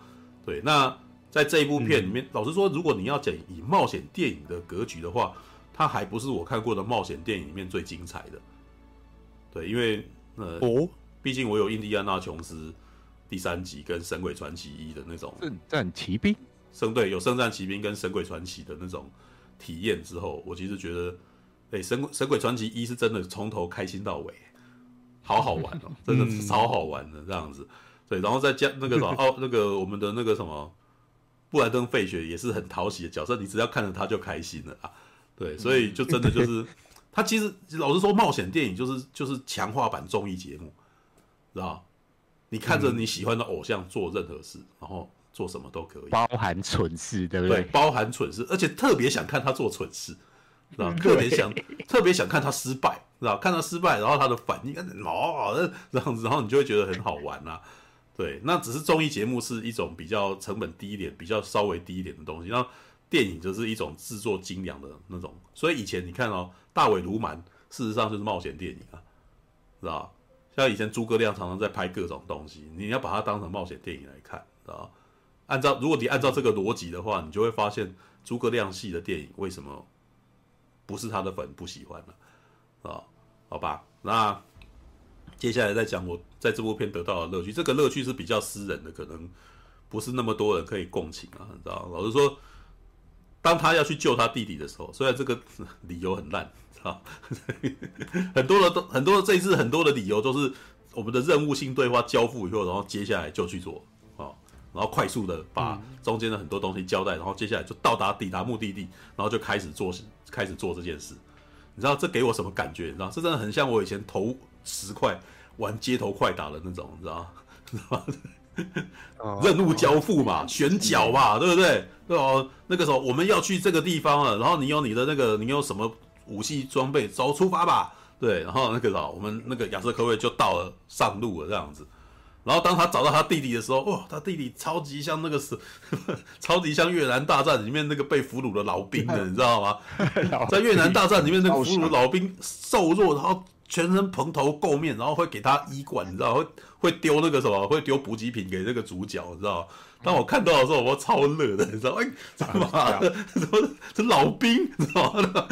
对，那在这一部片里面，嗯，老实说，如果你要讲以冒险电影的格局的话，它还不是我看过的冒险电影里面最精彩的。对，因为。呃，哦，毕竟我有《印第安纳琼斯》第三集跟《神鬼传奇一》的那种圣战骑兵，圣对有圣战骑兵跟神鬼传奇的那种体验之后，我其实觉得，哎、欸，神神鬼传奇一是真的从头开心到尾，好好玩哦，真的是超好玩的这样子。对，然后再加那个什么 *laughs* 哦，那个我们的那个什么布莱登费雪也是很讨喜的角色，你只要看着他就开心了啊。对，所以就真的就是。*laughs* 他其实老实说，冒险电影就是就是强化版综艺节目，知道？你看着你喜欢的偶像做任何事，嗯、然后做什么都可以，包含蠢事，对不对？对，包含蠢事，而且特别想看他做蠢事，知道？特别想特别想看他失败，知道？看他失败，然后他的反应，哦，这样子，然后你就会觉得很好玩啊。对，那只是综艺节目是一种比较成本低一点、比较稍微低一点的东西，然后电影就是一种制作精良的那种。所以以前你看哦。大尾鲈鳗事实上就是冒险电影啊，知道？像以前诸葛亮常常在拍各种东西，你要把它当成冒险电影来看，知道？按照如果你按照这个逻辑的话，你就会发现诸葛亮系的电影为什么不是他的粉不喜欢了？啊，好吧，那接下来再讲我在这部片得到的乐趣，这个乐趣是比较私人的，可能不是那么多人可以共情啊，你知道？老实说，当他要去救他弟弟的时候，虽然这个 *laughs* 理由很烂。啊，*laughs* 很多的都很多的这一次很多的理由都是我们的任务性对话交付以后，然后接下来就去做啊，然后快速的把中间的很多东西交代，然后接下来就到达抵达目的地，然后就开始做开始做这件事。你知道这给我什么感觉？你知道这真的很像我以前投十块玩街头快打的那种，你知道吗？任务交付嘛，选角嘛，对不对？对哦，那个时候我们要去这个地方了，然后你有你的那个，你有什么？武器装备，走出发吧！对，然后那个啥，我们那个亚瑟科威就到了上路了这样子。然后当他找到他弟弟的时候，哇，他弟弟超级像那个是，*laughs* 超级像越南大战里面那个被俘虏的老兵的，你知道吗？*laughs* 在越南大战里面那个俘虏老兵瘦弱，然后全身蓬头垢面，然后会给他医管，你知道会会丢那个什么，会丢补给品给那个主角，你知道吗？当我看到的时候，我超乐的，你知道吗？哎，他妈的，什么这老兵，你知道吗？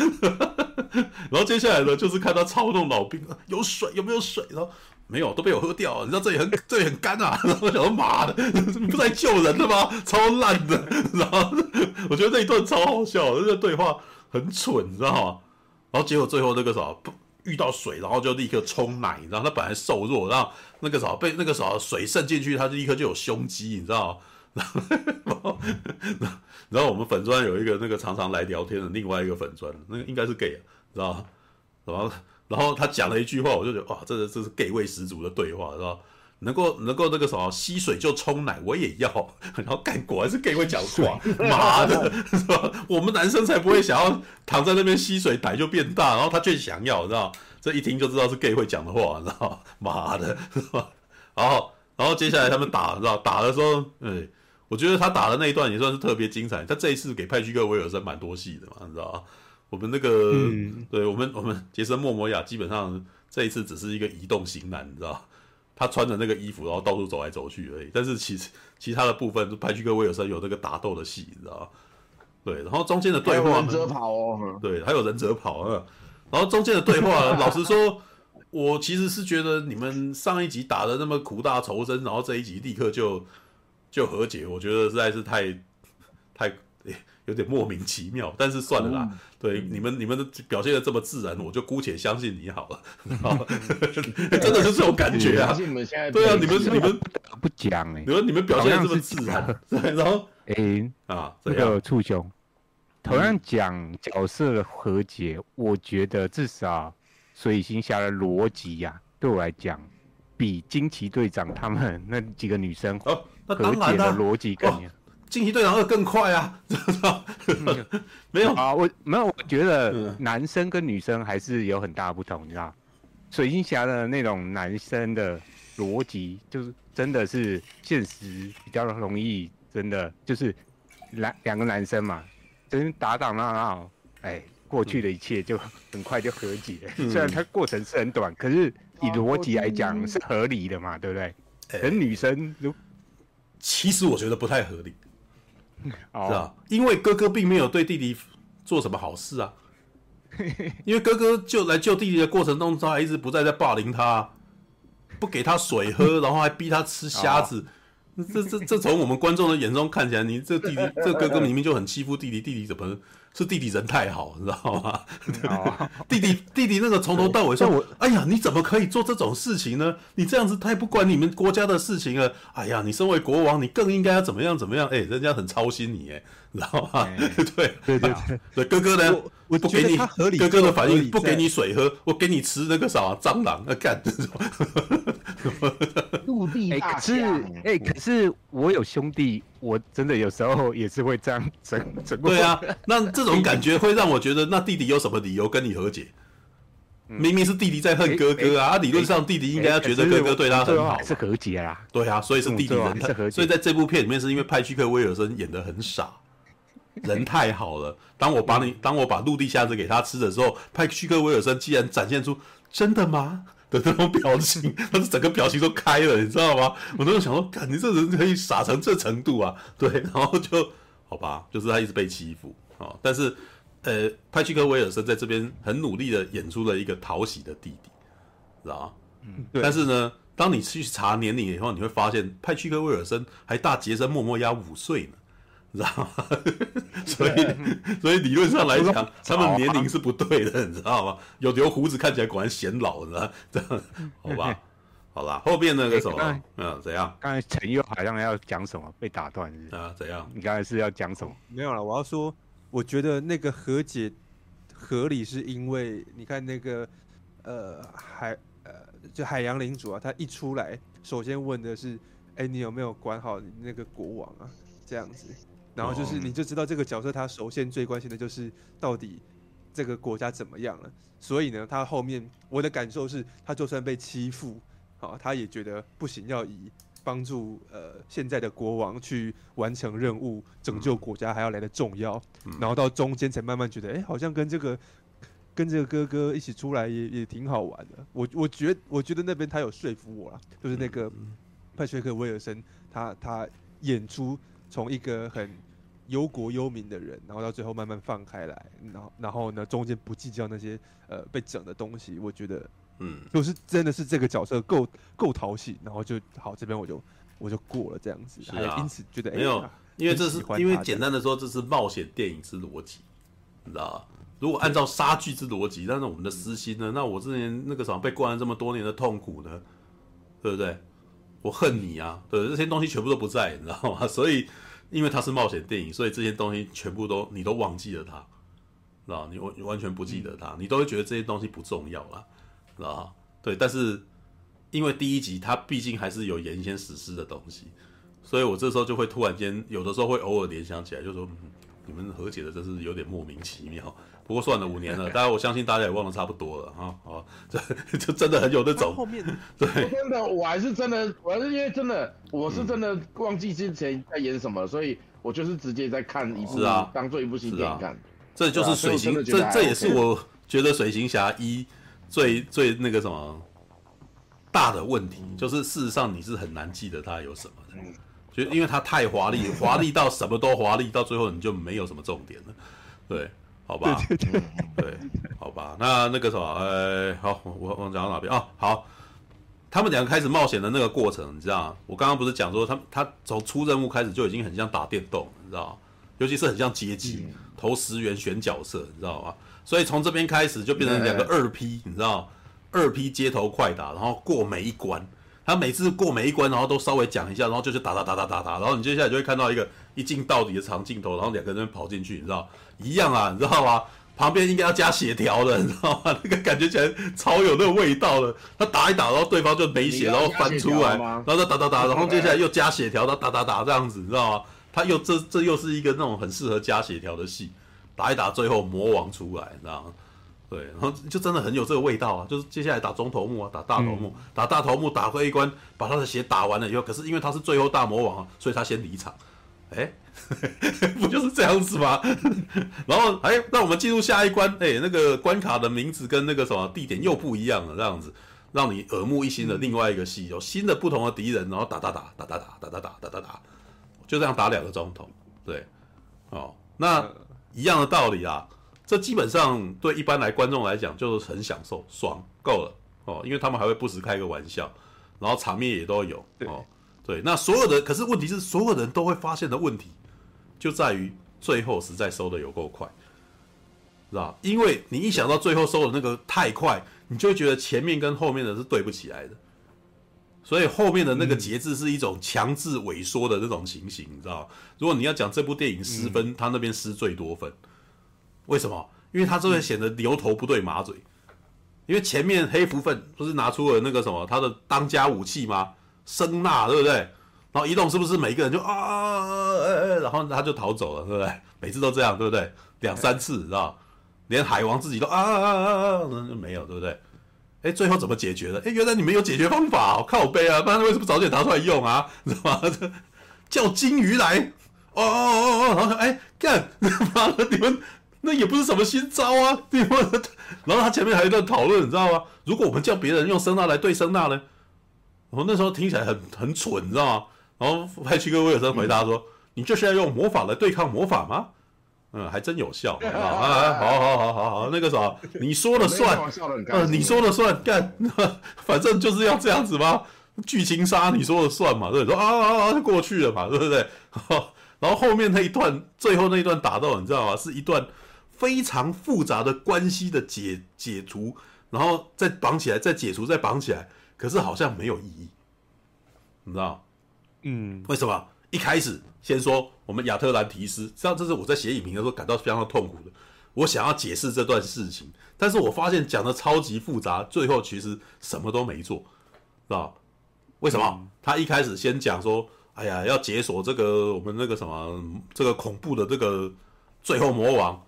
*laughs* 然后接下来呢，就是看他操弄老兵，有水有没有水？然后没有，都被我喝掉了。你知道这里很 *laughs* 这里很干啊。然 *laughs* 后我想说妈的，你不是来救人的吗？*laughs* 超烂的，然后我觉得那一段超好笑，那个对话很蠢，你知道吗？然后结果最后那个啥，遇到水，然后就立刻冲奶，你知道他本来瘦弱，然后那个啥被那个啥水渗进去，他就立刻就有胸肌，你知道吗？然后，然后我们粉砖有一个那个常常来聊天的另外一个粉砖，那个应该是 gay，知道吗？然后，然后他讲了一句话，我就觉得哇，这个这是 gay 味十足的对话，是吧？能够能够那个什么吸水就冲奶，我也要。*laughs* 然后干果然是 gay 会讲话，妈的，是吧？我们男生才不会想要躺在那边吸水，奶就变大，然后他却想要，知道？这一听就知道是 gay 会讲的话，知道 *laughs* 妈的，是吧？然后，然后接下来他们打，知道？打的时候，哎。我觉得他打的那一段也算是特别精彩。他这一次给派屈克威尔森蛮多戏的嘛，你知道？我们那个，嗯、对我们 *laughs* 我们杰森莫摩亚基本上这一次只是一个移动型男，你知道他穿着那个衣服，然后到处走来走去而已。但是其实其他的部分，就派屈克威尔森有那个打斗的戏，你知道？对，然后中间的对话，忍者跑哦，对，还有忍者跑啊。然后中间的对话，*laughs* 老实说，我其实是觉得你们上一集打的那么苦大仇深，然后这一集立刻就。就和解，我觉得实在是太太有点莫名其妙，但是算了啦。嗯、对你们，你们的表现的这么自然，我就姑且相信你好了。*laughs* 真的是这种感觉啊！对啊，你们你们不讲哎、欸，你们你们表现的这么自然，*laughs* 然后哎、欸、啊，这个畜兄同样讲角色的和解，我觉得至少水行侠的逻辑呀，对我来讲，比惊奇队长他们那几个女生。哦那当然了，逻辑概念，惊奇队长二更快啊，*laughs* 没有啊，我没有，我觉得男生跟女生还是有很大不同，你知道？水星侠的那种男生的逻辑，就是真的是现实比较容易，真的就是两两个男生嘛，真打打闹闹，哎，过去的一切就很快就和解。嗯、虽然它过程是很短，可是以逻辑来讲是合理的嘛，对不对？而女生如其实我觉得不太合理，哦、是啊？因为哥哥并没有对弟弟做什么好事啊。*laughs* 因为哥哥救来救弟弟的过程中，他还一直不再在霸凌他，不给他水喝，然后还逼他吃虾子。这这这从我们观众的眼中看起来，你这弟弟这哥哥明明就很欺负弟弟，弟弟怎么是弟弟人太好，你知道吗？哦、*laughs* 弟弟弟弟那个从头到尾说我，哎呀，你怎么可以做这种事情呢？你这样子太不管你们国家的事情了。哎呀，你身为国王，你更应该要怎么样怎么样？哎，人家很操心你，哎，知道吗？*laughs* 对对对对，哥哥呢？我不给你哥哥的反应，不给你水喝，我给你吃那个啥蟑螂，那干这种。*laughs* 陆地大是。哎，可是我有兄弟，我真的有时候也是会这样整 *laughs* 整。对啊，那这种感觉会让我觉得，那弟弟有什么理由跟你和解？明明是弟弟在恨哥哥啊！理论上弟弟应该要觉得哥哥对他很好，是和解啦。对啊，所以是弟弟人太，所以在这部片里面是因为派屈克威尔森演的很傻。人太好了。当我把你，当我把陆地虾子给他吃的时候，派屈克威尔森竟然展现出真的吗的那种表情，他是整个表情都开了，你知道吗？我都想说，感觉这人可以傻成这程度啊？对，然后就好吧，就是他一直被欺负啊。但是，呃，派屈克威尔森在这边很努力的演出了一个讨喜的弟弟，知道吗？嗯，对。但是呢，当你去查年龄以后，你会发现派屈克威尔森还大杰森·莫莫亚五岁呢。你知道吗？所以，所以理论上来讲，他们年龄是不对的，你知道吗？有留胡子看起来果然显老，你知道？这样，好吧，*laughs* 好啦，后面那个什么，嗯，怎样？刚才陈佑好像要讲什么，被打断啊？怎样？你刚才是要讲什么？没有了，我要说，我觉得那个和解合理，是因为你看那个呃海呃就海洋领主啊，他一出来，首先问的是，哎，你有没有管好你那个国王啊？这样子。然后就是，你就知道这个角色他首先最关心的就是到底这个国家怎么样了。所以呢，他后面我的感受是，他就算被欺负，好，他也觉得不行，要以帮助呃现在的国王去完成任务、拯救国家还要来的重要。然后到中间才慢慢觉得，哎，好像跟这个跟这个哥哥一起出来也也挺好玩的。我我觉我觉得那边他有说服我了，就是那个派崔克威尔森，他他演出。从一个很忧国忧民的人，然后到最后慢慢放开来，然后然后呢，中间不计较那些呃被整的东西，我觉得，嗯，就是真的是这个角色够够讨喜，然后就好，这边我就我就过了这样子，是啊，因此觉得没有，欸、因为这是因为简单的说，这是冒险电影之逻辑，你知道吧？如果按照杀剧之逻辑，但是我们的私心呢？那我之前那个什么被关了这么多年的痛苦呢？对不对？我恨你啊！对，这些东西全部都不在，你知道吗？*laughs* 所以，因为它是冒险电影，所以这些东西全部都你都忘记了它，知道你完完全不记得它，你都会觉得这些东西不重要了，知道吗？对，但是因为第一集它毕竟还是有原先史诗的东西，所以我这时候就会突然间有的时候会偶尔联想起来，就说、嗯、你们和解的真是有点莫名其妙。不过算了，五年了，*laughs* 大家我相信大家也忘得差不多了哈。哦，*laughs* 这就真的很有那种后面 *laughs* 对，真的我还是真的，我还是因为真的我是真的忘记之前在演什么，所以我就是直接在看一部啊，当做一部新电影看。这就是水行，这这也是我觉得水行侠一最最那个什么大的问题，就是事实上你是很难记得它有什么的，就因为它太华丽，华丽到什么都华丽，到最后你就没有什么重点了，对。好吧，对对对，对，好吧，那那个什么，呃，好，我我讲到哪边啊？好，他们两个开始冒险的那个过程，你知道吗？我刚刚不是讲说，他他从出任务开始就已经很像打电动，你知道吗？尤其是很像街机，投十元选角色，你知道吗？所以从这边开始就变成两个二 P，你知道，二 P 街头快打，然后过每一关，他每次过每一关，然后都稍微讲一下，然后就是打打打打打打，然后你接下来就会看到一个一镜到底的长镜头，然后两个人跑进去，你知道。一样啊，你知道吗？旁边应该要加血条的，你知道吗？那个感觉起来超有那个味道的。他打一打，然后对方就没血，然后翻出来，然后再打打打，然后接下来又加血条，他打打打这样子，你知道吗？他又这这又是一个那种很适合加血条的戏，打一打最后魔王出来，你知道吗？对，然后就真的很有这个味道啊！就是接下来打中头目啊，打大头目，嗯、打大头目，打过一关，把他的血打完了以后，可是因为他是最后大魔王啊，所以他先离场。哎，*laughs* 不就是这样子吗？*laughs* 然后哎，那我们进入下一关，哎，那个关卡的名字跟那个什么地点又不一样了，这样子让你耳目一新的另外一个戏，有新的不同的敌人，然后打打打打打打打打打打打打，就这样打两个钟头。对，哦，那一样的道理啊。这基本上对一般来观众来讲就是很享受，爽够了哦，因为他们还会不时开个玩笑，然后场面也都有哦。对，那所有的可是问题是所有人都会发现的问题，就在于最后实在收的有够快，是吧？因为你一想到最后收的那个太快，你就会觉得前面跟后面的是对不起来的，所以后面的那个节制是一种强制萎缩的那种情形，你知道？如果你要讲这部电影失分，他那边失最多分。为什么？因为他这边显得牛头不对马嘴，因为前面黑蝠愤不是拿出了那个什么他的当家武器吗？声呐，对不对？然后移动是不是每个人就啊，然后他就逃走了，对不对？每次都这样，对不对？两三次，知道？连海王自己都啊啊啊，啊就没有，对不对？哎，最后怎么解决的？哎，原来你们有解决方法，靠背啊！不然为什么早点拿出来用啊？知道吗？叫金鱼来，哦哦哦哦，然后哎干，妈的你们！那也不是什么新招啊，*laughs* 对吧？然后他前面还有一段讨论，你知道吗？如果我们叫别人用声纳来对声纳呢？我那时候听起来很很蠢，你知道吗？然后派屈克威尔森回答说：“嗯、你就是要用魔法来对抗魔法吗？”嗯，还真有效啊！好好好好好，那个啥，你说了算，呃，你说了算，干，*laughs* 反正就是要这样子吗？剧情杀你说了算嘛，对不对？说啊啊啊，就过去了嘛，对不对？*laughs* 然后后面那一段，最后那一段打斗，你知道吗？是一段。非常复杂的关系的解解除，然后再绑起来，再解除，再绑起来，可是好像没有意义，你知道？嗯，为什么？一开始先说我们亚特兰提斯，实际上这是我在写影评的时候感到非常的痛苦的。我想要解释这段事情，但是我发现讲的超级复杂，最后其实什么都没做，知道？为什么？嗯、他一开始先讲说，哎呀，要解锁这个我们那个什么这个恐怖的这个最后魔王。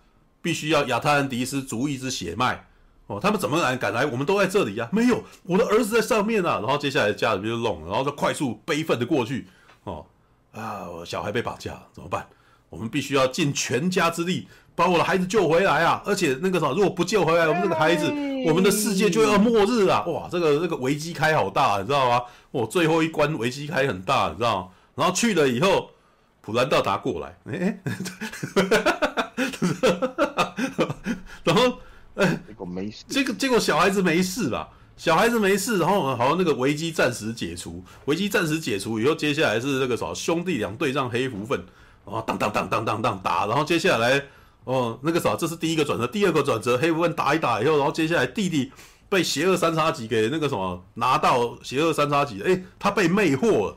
必须要亚特兰迪斯逐一支血脉哦，他们怎么敢敢来？我们都在这里呀、啊，没有我的儿子在上面啊。然后接下来家里面就弄了，然后就快速悲愤的过去哦啊，我小孩被绑架了怎么办？我们必须要尽全家之力把我的孩子救回来啊！而且那个什么，如果不救回来，我们这个孩子，我们的世界就要末日了！哇，这个这个危机开好大，你知道吗？我最后一关危机开很大，你知道吗？然后去了以后，普兰道达过来，哎。*laughs* 然后，哎，结果没事。这个结果小孩子没事吧？小孩子没事，然后好像那个危机暂时解除，危机暂时解除以后，接下来是那个什么兄弟俩对战黑蝠愤，哦，当当当当当当打，然后接下来哦那个啥，这是第一个转折，第二个转折，黑蝠分打一打以后，然后接下来弟弟被邪恶三叉戟给那个什么拿到邪恶三叉戟，哎，他被魅惑了，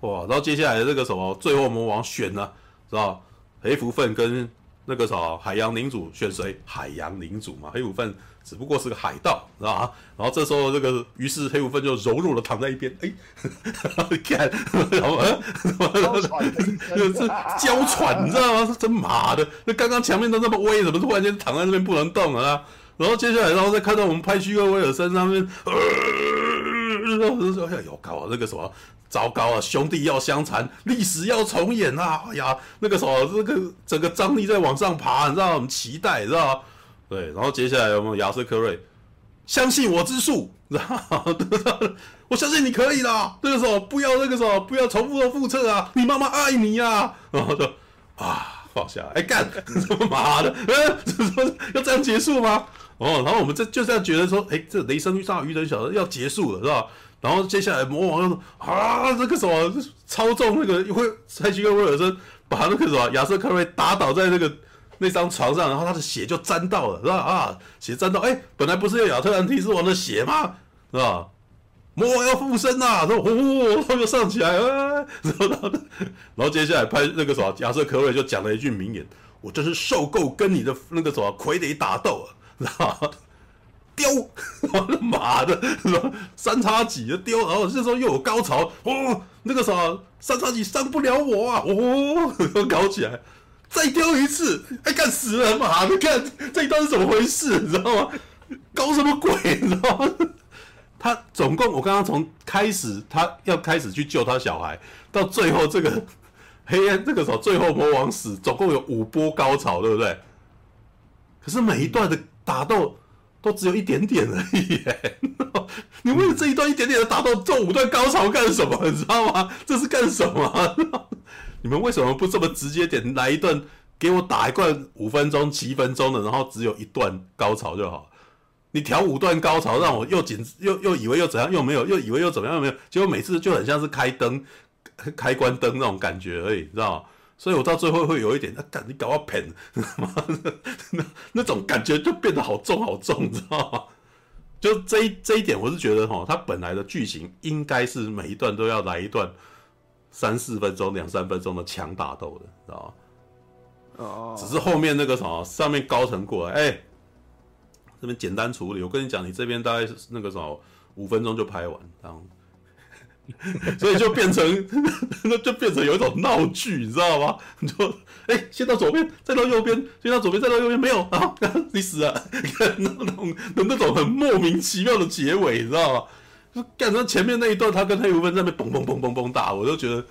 哇，然后接下来这个什么最后魔王选了，是吧？黑蝠愤跟。那个啥，海洋领主选谁？海洋领主嘛，黑五分只不过是个海盗，知道吗？然后这时候，这个于是黑五分就柔弱的躺在一边，哎，你 *laughs* 看，然后 *laughs* 就是娇喘，你知道吗？是真麻的，那刚刚墙面都那么威，怎么突然间躺在那边不能动了啊？然后接下来，然后再看到我们派屈克威尔森上面，呃，然后说哎呦，搞那个什么。糟糕啊！兄弟要相残，历史要重演啊！哎呀，那个什么，这个整个张力在往上爬，你知道？很期待，你知道？对，然后接下来我们亚瑟克瑞，相信我之术，*laughs* 然后我相信你可以的。那个时候不要那个什么，不要重复的复测啊！你妈妈爱你呀、啊！然后就啊，放下，哎干，他 *laughs* 妈的，呃，说要这样结束吗？哦，然后我们这就这样觉得说，哎，这雷声大雨点小的要结束了，是吧？然后接下来魔王又说啊，这个什么操纵那个会派屈克威尔森把那个什么亚瑟克瑞打倒在那个那张床上，然后他的血就沾到了，是吧？啊，血沾到，哎，本来不是有亚特兰蒂斯王的血吗？是吧？魔王要附身呐、啊，说呼呼，他又上起来，啊，然后然后接下来拍那个什么亚瑟克瑞就讲了一句名言：我真是受够跟你的那个什么傀儡打斗了，然后丢，妈的，是吧？三叉戟的丢，然后这时候又有高潮，哦，那个啥，三叉戟伤不了我啊，哦，*laughs* 搞起来，再丢一次，哎，干死了，妈的，看这一段是怎么回事，你知道吗？搞什么鬼，你知道吗？他总共，我刚刚从开始他要开始去救他小孩，到最后这个黑暗这个时候，最后魔王死，总共有五波高潮，对不对？可是每一段的打斗。都只有一点点而已，*laughs* 你为了这一段一点点的打斗，做五段高潮干什么？你知道吗？这是干什么？你们为什么不这么直接点来一段，给我打一段五分钟、七分钟的，然后只有一段高潮就好？你调五段高潮，让我又紧又又以为又怎样，又没有，又以为又怎么样，又没有，结果每次就很像是开灯、开关灯那种感觉而已，知道吗？所以我到最后会有一点，啊，干你搞我骗，*laughs* 妈的，那那种感觉就变得好重好重，你知道吗？就这一这一点，我是觉得哈，它本来的剧情应该是每一段都要来一段三四分钟、两三分钟的强打斗的，知道吗？哦。只是后面那个什么，上面高层过来，哎、欸，这边简单处理。我跟你讲，你这边大概是那个什么，五分钟就拍完，这样。*laughs* 所以就变成，*laughs* 那就变成有一种闹剧，你知道吗？你就哎、先到左边，再到右边，先到左边，再到右边，没有啊，*laughs* 你死了，看那种那种很莫名其妙的结尾，你知道吗？就干到前面那一段，他跟黑无分在那边嘣嘣嘣嘣嘣打，我就觉得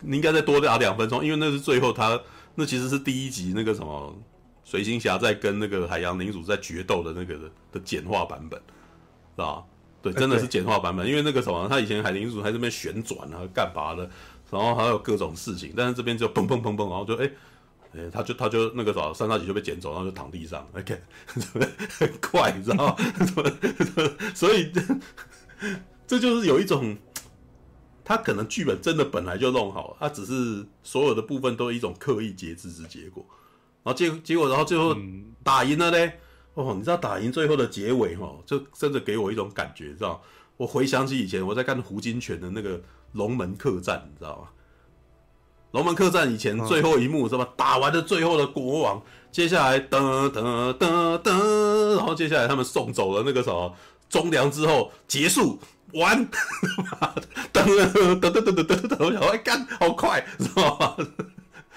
你应该再多打两分钟，因为那是最后他那其实是第一集那个什么水行侠在跟那个海洋领主在决斗的那个的的简化版本，是吧？对，真的是简化版本，因为那个什么，他以前海灵鼠还在这边旋转啊，干嘛的，然后还有各种事情，但是这边就砰砰砰砰，然后就哎，哎，他就他就那个什么，三叉戟就被捡走，然后就躺地上，OK，*laughs* 很快，你知道吗？*laughs* 所以 *laughs* 这就是有一种，他可能剧本真的本来就弄好，他只是所有的部分都是一种刻意节制之结果，然后结结果，然后最后打赢了嘞。哦，你知道打赢最后的结尾哈，就真的给我一种感觉，知道？我回想起以前我在看胡金铨的那个《龙门客栈》，你知道吗？《龙门客栈》以前最后一幕是吧？打完了最后的国王，接下来噔噔噔噔，然后接下来他们送走了那个什么忠良之后结束完，*laughs* 噔噔噔噔噔噔噔，我想哎干好快，知道吗？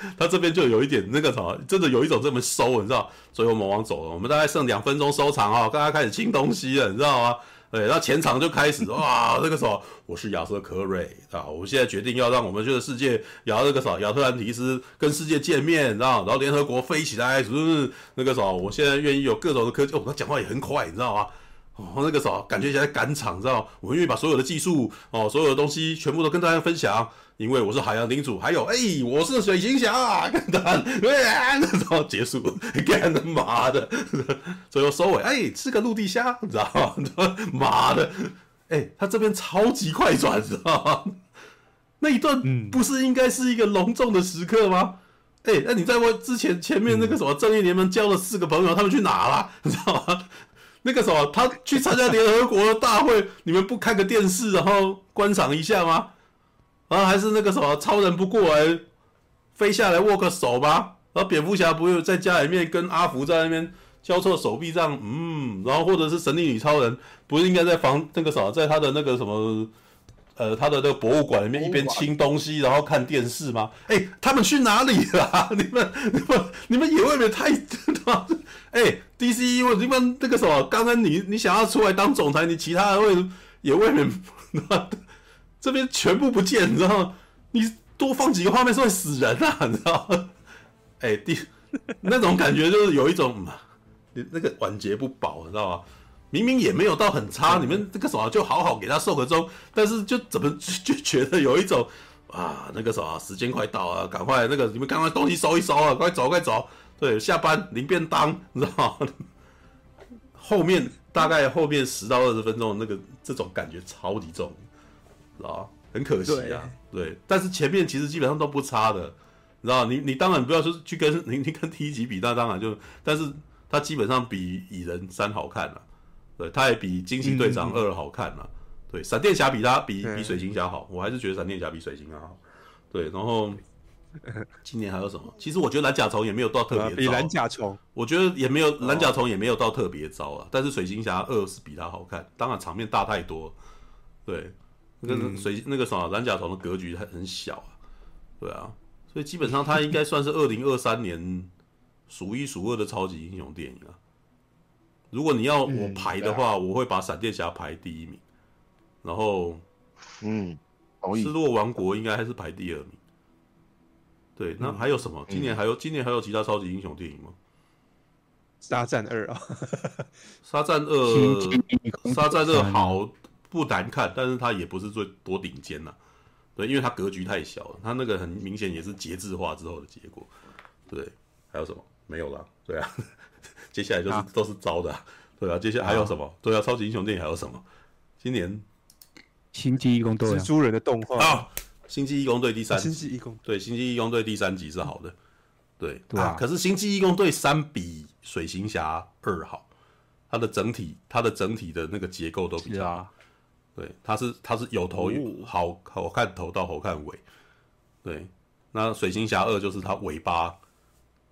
*laughs* 他这边就有一点那个什么，真的有一种这么收，你知道？所以我们往走了，我们大概剩两分钟收场啊，刚刚开始清东西了，你知道吗？对，然后前场就开始哇，*laughs* 那个时候我是亚瑟科瑞啊，我现在决定要让我们这个世界，然后那个什么亚特兰提斯跟世界见面，你知道？然后联合国飞起来，是不是？那个时候我现在愿意有各种的科技，哦，他讲话也很快，你知道吗？哦，那个时候感觉现在赶场，知道？我愿意把所有的技术哦，所有的东西全部都跟大家分享。因为我是海洋领主，还有哎、我是水行侠，干的，对，然后结束，干他妈的，最后收尾，哎、吃个陆地虾，你知道吗？妈的，哎、他这边超级快转，知道吗？那一段不是应该是一个隆重的时刻吗？哎、那你在我之前前面那个什么正义联盟交了四个朋友，他们去哪了？你 *laughs* 知道吗？那个什么，他去参加联合国大会，你们不开个电视，然后观赏一下吗？然后还是那个什么超人不过来，飞下来握个手吧。然后蝙蝠侠不是在家里面跟阿福在那边交错手臂这样，嗯。然后或者是神力女超人，不是应该在房那个什么，在他的那个什么，呃，他的那个博物馆里面一边清东西，然后看电视吗？哎，他们去哪里了？*laughs* 你们、你们、你们也未免太…… *laughs* 哎，DC，我你们那个什么，刚刚你你想要出来当总裁，你其他人会也未免。*laughs* 这边全部不见，你知道吗？你多放几个画面是会死人啊，你知道吗？哎、欸，第那种感觉就是有一种，你那个晚节不保，你知道吗？明明也没有到很差，你们这个什么就好好给他受个钟，但是就怎么 *laughs* 就觉得有一种啊，那个什么时间快到了，赶快那个你们赶快东西收一收啊，快走快走，对，下班领便当，*laughs* 你知道吗？后面大概后面十到二十分钟，那个这种感觉超级重。啊，很可惜啊，对，对，但是前面其实基本上都不差的，你知道，你你当然不要说去跟你你跟第一集比，那当然就，但是它基本上比蚁人三好看了，对，他也比惊奇队长二好看了，嗯、对，闪电侠比他比比水行侠好，我还是觉得闪电侠比水行侠好，对，然后 *laughs* 今年还有什么？其实我觉得蓝甲虫也没有到特别，比蓝甲虫，我觉得也没有蓝甲虫也没有到特别糟啊。但是水行侠二是比他好看，当然场面大太多。对，那个水那个什么蓝甲虫的格局还很小啊。对啊，所以基本上他应该算是二零二三年数一数二的超级英雄电影啊。如果你要我排的话，我会把闪电侠排第一名，然后嗯，失落王国应该还是排第二名。对，那还有什么？今年还有今年还有其他超级英雄电影吗？沙战二啊，沙战二，*laughs* *laughs* 沙战二好不难看，但是它也不是最多顶尖呐。对，因为它格局太小了，它那个很明显也是节制化之后的结果。对，还有什么？没有了。对啊，*laughs* 接下来就是都是糟的。对啊，接下来还有什么？对啊，超级英雄电影还有什么？今年。星际异攻队蜘蛛人的动画。啊。星际异攻队第三，星际异攻对星际异攻队第三集是好的，对，对啊。可是星际异攻队三比水行侠二好，它的整体它的整体的那个结构都比较好，对，它是它是有头有好好看头到好看尾，对。那水行侠二就是它尾巴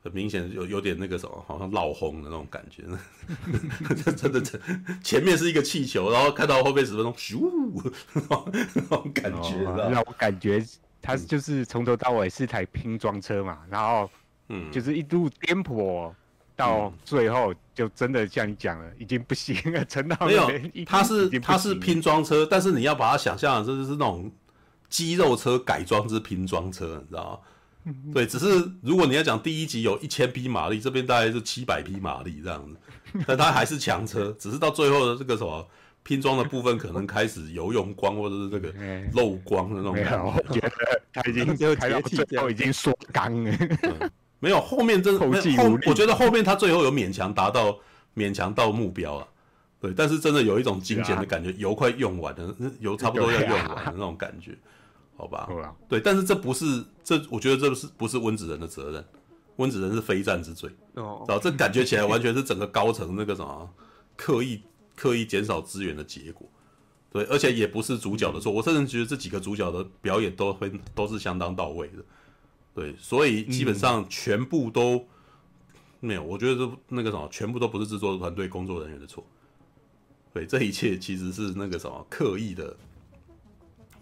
很明显有有点那个什么，好像闹红的那种感觉，*laughs* 真的真前面是一个气球，然后看到后面十分钟咻。那种感觉，让我感觉它就是从头到尾是台拼装车嘛，然后，嗯，就是一路颠簸，到最后就真的像你讲了，已经不行了，沉 *laughs* 到没有，它是它是拼装车，但是你要把它想象的这就是那种肌肉车改装之拼装车，你知道吗？对，只是如果你要讲第一集有一千匹马力，这边大概是七百匹马力这样子，*laughs* 但它还是强车，只是到最后的这个什么。拼装的部分可能开始油用光，或者是这个漏光的那种感觉。我觉得它已经开到最后已经缩缸了。没有，后面真的后，我觉得后面它最后有勉强达到勉强到目标了。对，但是真的有一种精简的感觉，油快用完了，油差不多要用完的那种感觉，好吧？对，但是这不是这，我觉得这不是不是温子仁的责任，温子仁是非战之罪。哦，这感觉起来完全是整个高层那个什么刻意。刻意减少资源的结果，对，而且也不是主角的错。我甚至觉得这几个主角的表演都会都是相当到位的，对，所以基本上全部都没有。我觉得这那个什么，全部都不是制作团队工作人员的错，对，这一切其实是那个什么刻意的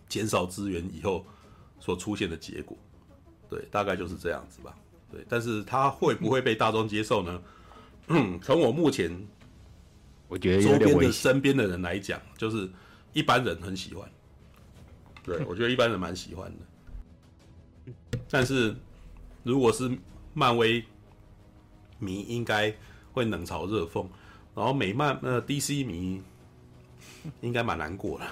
减少资源以后所出现的结果，对，大概就是这样子吧，对。但是他会不会被大众接受呢？嗯，*clears throat* 从我目前。我觉得周边的身边的人来讲，就是一般人很喜欢。对，我觉得一般人蛮喜欢的。但是，如果是漫威迷，应该会冷嘲热讽；然后美漫呃 DC 迷，应该蛮难过的。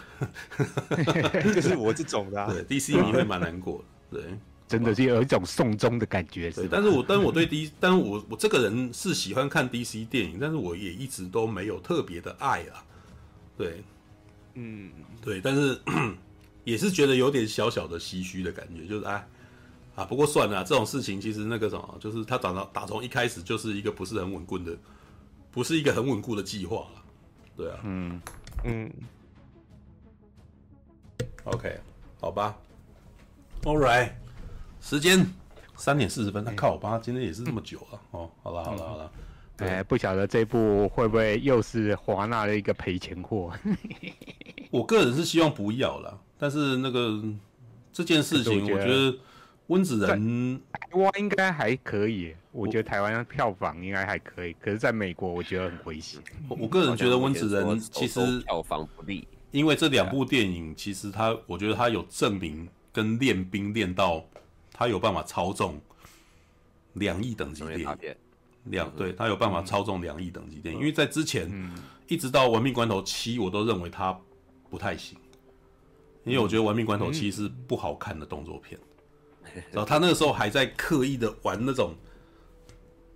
*laughs* 就是我这种的、*laughs* 啊，对 DC 迷会蛮难过的。对。*laughs* 真的是有一种送终的感觉，对。但是我，但是我对 D，但是我我这个人是喜欢看 DC 电影，但是我也一直都没有特别的爱啊。对，嗯，对，但是 *clears throat* 也是觉得有点小小的唏嘘的感觉，就是哎，啊，不过算了，这种事情其实那个什么，就是他打到打从一开始就是一个不是很稳固的，不是一个很稳固的计划了。对啊，嗯嗯，OK，好吧，All right。时间三点四十分，那靠我爸今天也是这么久了哦。好了好了好了，哎，不晓得这部会不会又是华纳的一个赔钱货？我个人是希望不要了，但是那个这件事情，我觉得温子仁。台湾应该还可以，我觉得台湾的票房应该还可以，可是在美国我觉得很危险。我我个人觉得温子仁其实票房不利，因为这两部电影其实他，我觉得他有证明跟练兵练到。他有办法操纵两亿等级电影，两对他有办法操纵两亿等级电影，因为在之前一直到《玩命关头七》，我都认为他不太行，因为我觉得《玩命关头七》是不好看的动作片，然后他那个时候还在刻意的玩那种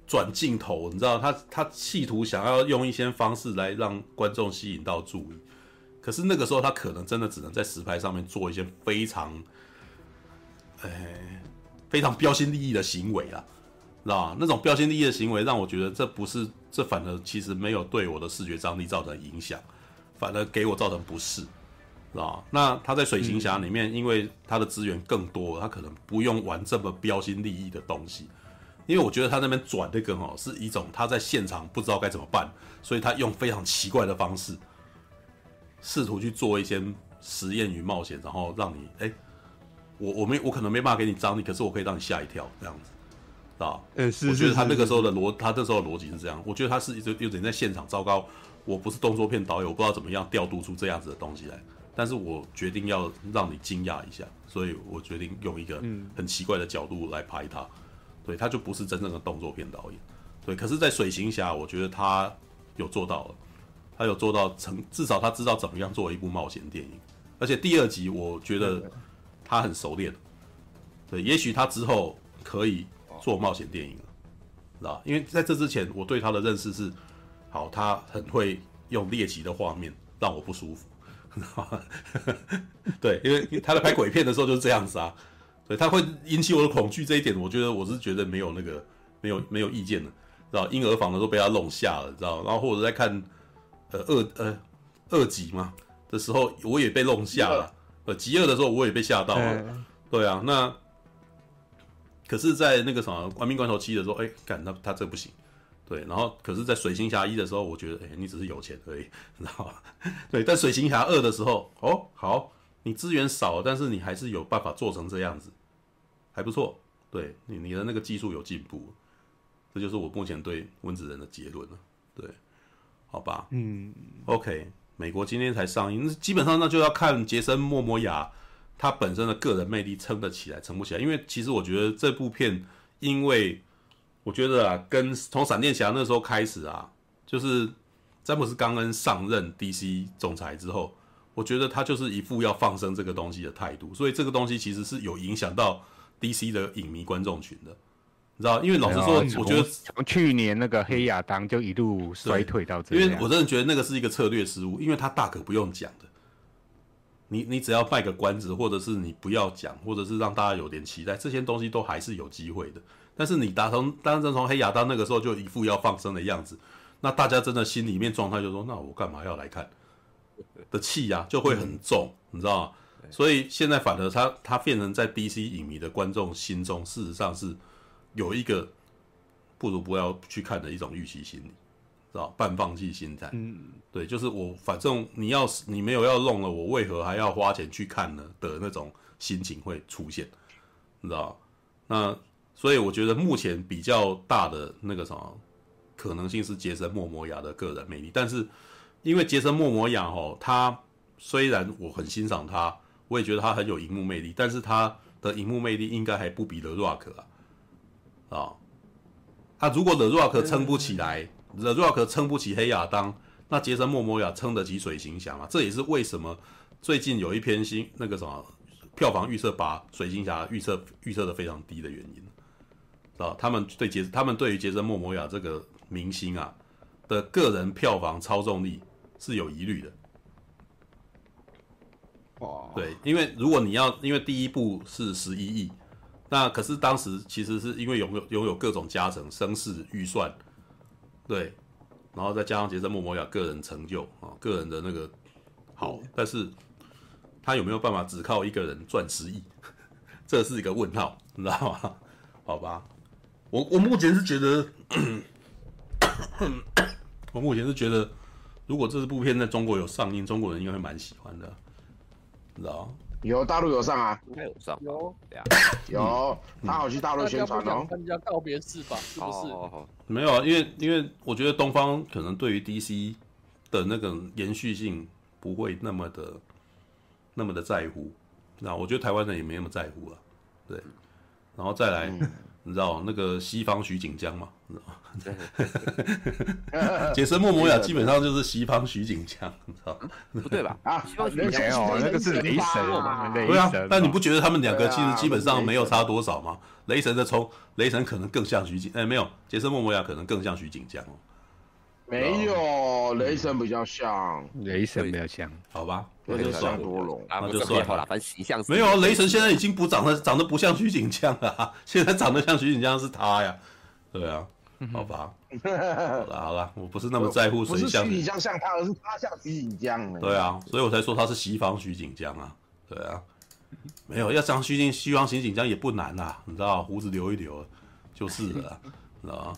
转镜头，你知道，他他企图想要用一些方式来让观众吸引到注意，可是那个时候他可能真的只能在实拍上面做一些非常，哎。非常标新立异的行为啦，知道吗？那种标新立异的行为让我觉得这不是，这反而其实没有对我的视觉张力造成影响，反而给我造成不适，知道那他在水行侠里面，因为他的资源更多，他可能不用玩这么标新立异的东西。因为我觉得他那边转那个哦，是一种他在现场不知道该怎么办，所以他用非常奇怪的方式，试图去做一些实验与冒险，然后让你哎，我我没我可能没办法给你张力，可是我可以让你吓一跳这样子，啊，呃，是，我觉得他那个时候的逻，他那时候的逻辑是这样，我觉得他是一直有点在现场，糟糕，我不是动作片导演，我不知道怎么样调度出这样子的东西来，但是我决定要让你惊讶一下，所以我决定用一个很奇怪的角度来拍他。对，他就不是真正的动作片导演，对。可是，在水行侠，我觉得他有做到了，他有做到成，至少他知道怎么样做一部冒险电影。而且第二集，我觉得他很熟练。对，也许他之后可以做冒险电影了，知道？因为在这之前，我对他的认识是，好，他很会用猎奇的画面让我不舒服？*laughs* 对，因为他在拍鬼片的时候就是这样子啊。所以，他会引起我的恐惧，这一点我觉得我是觉得没有那个没有没有意见的，知道？婴儿房的都被他弄吓了，知道？然后或者在看呃二呃二级嘛的时候，我也被弄吓了。呃，极恶的时候我也被吓到了。对啊，那可是，在那个什么《玩命关头七》的时候，哎，干他他这不行。对，然后可是，在《水行侠一》的时候，我觉得哎，你只是有钱而已，*laughs* 知道吧？对，但《水行侠二》的时候，哦，好，你资源少，但是你还是有办法做成这样子。还不错，对你你的那个技术有进步，这就是我目前对温子仁的结论了。对，好吧，嗯，OK，美国今天才上映，基本上那就要看杰森·莫摩亚他本身的个人魅力撑得起来，撑不起来。因为其实我觉得这部片，因为我觉得啊，跟从闪电侠那时候开始啊，就是詹姆斯·冈恩上任 DC 总裁之后，我觉得他就是一副要放生这个东西的态度，所以这个东西其实是有影响到。DC 的影迷观众群的，你知道？因为老实说，我觉得从去年那个黑亚当就一路衰退到这，因为我真的觉得那个是一个策略失误，因为他大可不用讲的，你你只要卖个关子，或者是你不要讲，或者是让大家有点期待，这些东西都还是有机会的。但是你打从当时从黑亚当那个时候就一副要放生的样子，那大家真的心里面状态就说：那我干嘛要来看？的气呀、啊、就会很重，你知道吗？所以现在反而他他变成在 DC 影迷的观众心中，事实上是有一个不如不要去看的一种预期心理，知道半放弃心态。嗯，对，就是我反正你要是你没有要弄了，我为何还要花钱去看呢？的那种心情会出现，你知道？那所以我觉得目前比较大的那个什么可能性是杰森·莫摩亚的个人魅力，但是因为杰森·莫摩亚哦，他虽然我很欣赏他。我也觉得他很有荧幕魅力，但是他的荧幕魅力应该还不比 The Rock 啊，啊，他如果 The Rock 撑不起来，The Rock 撑不起黑亚当，那杰森莫摩亚撑得起水行侠嘛？这也是为什么最近有一篇新那个什么票房预测把水行侠预测预测的非常低的原因，啊，他们对杰他们对于杰森莫摩亚这个明星啊的个人票房操纵力是有疑虑的。对，因为如果你要，因为第一部是十一亿，那可是当时其实是因为拥有拥有各种加成、声势、预算，对，然后再加上杰森·莫摩亚个人成就啊，个人的那个好，但是他有没有办法只靠一个人赚十亿，*laughs* 这是一个问号，你知道吗？*laughs* 好吧，我我目前是觉得，我目前是觉得，如果这部片在中国有上映，中国人应该会蛮喜欢的知道。有大陆有上啊，应该有上，有，有，他好去大陆宣传哦。参加告别式吧，是不是？好好、没有啊，因为因为我觉得东方可能对于 DC 的那个延续性不会那么的那么的在乎，那我觉得台湾人也没那么在乎了，对，然后再来。嗯你知道那个西方徐锦江吗？你知道吗？*laughs* 杰森·莫摩亚基本上就是西方徐锦江，你知道不对吧？啊，西方徐锦江哦，那个是雷神嘛？对啊，但你不觉得他们两个其实基本上没有差多少吗？雷神的冲雷神可能更像徐锦，哎，没有，杰森·莫摩亚可能更像徐锦江哦。没有，雷神比较像，雷神比较像，好吧，那就算多龙，那就算好了，反正形象没有啊。雷神现在已经不长得长得不像徐锦江了，现在长得像徐锦江是他呀，对啊，好吧，*laughs* 好了好了，我不是那么在乎谁像徐锦江像他，而是他像徐锦江。对啊，所以我才说他是西方徐锦江啊。对啊，没有要像徐锦西方徐锦江也不难啊，你知道，胡子留一留就是了，知道吗？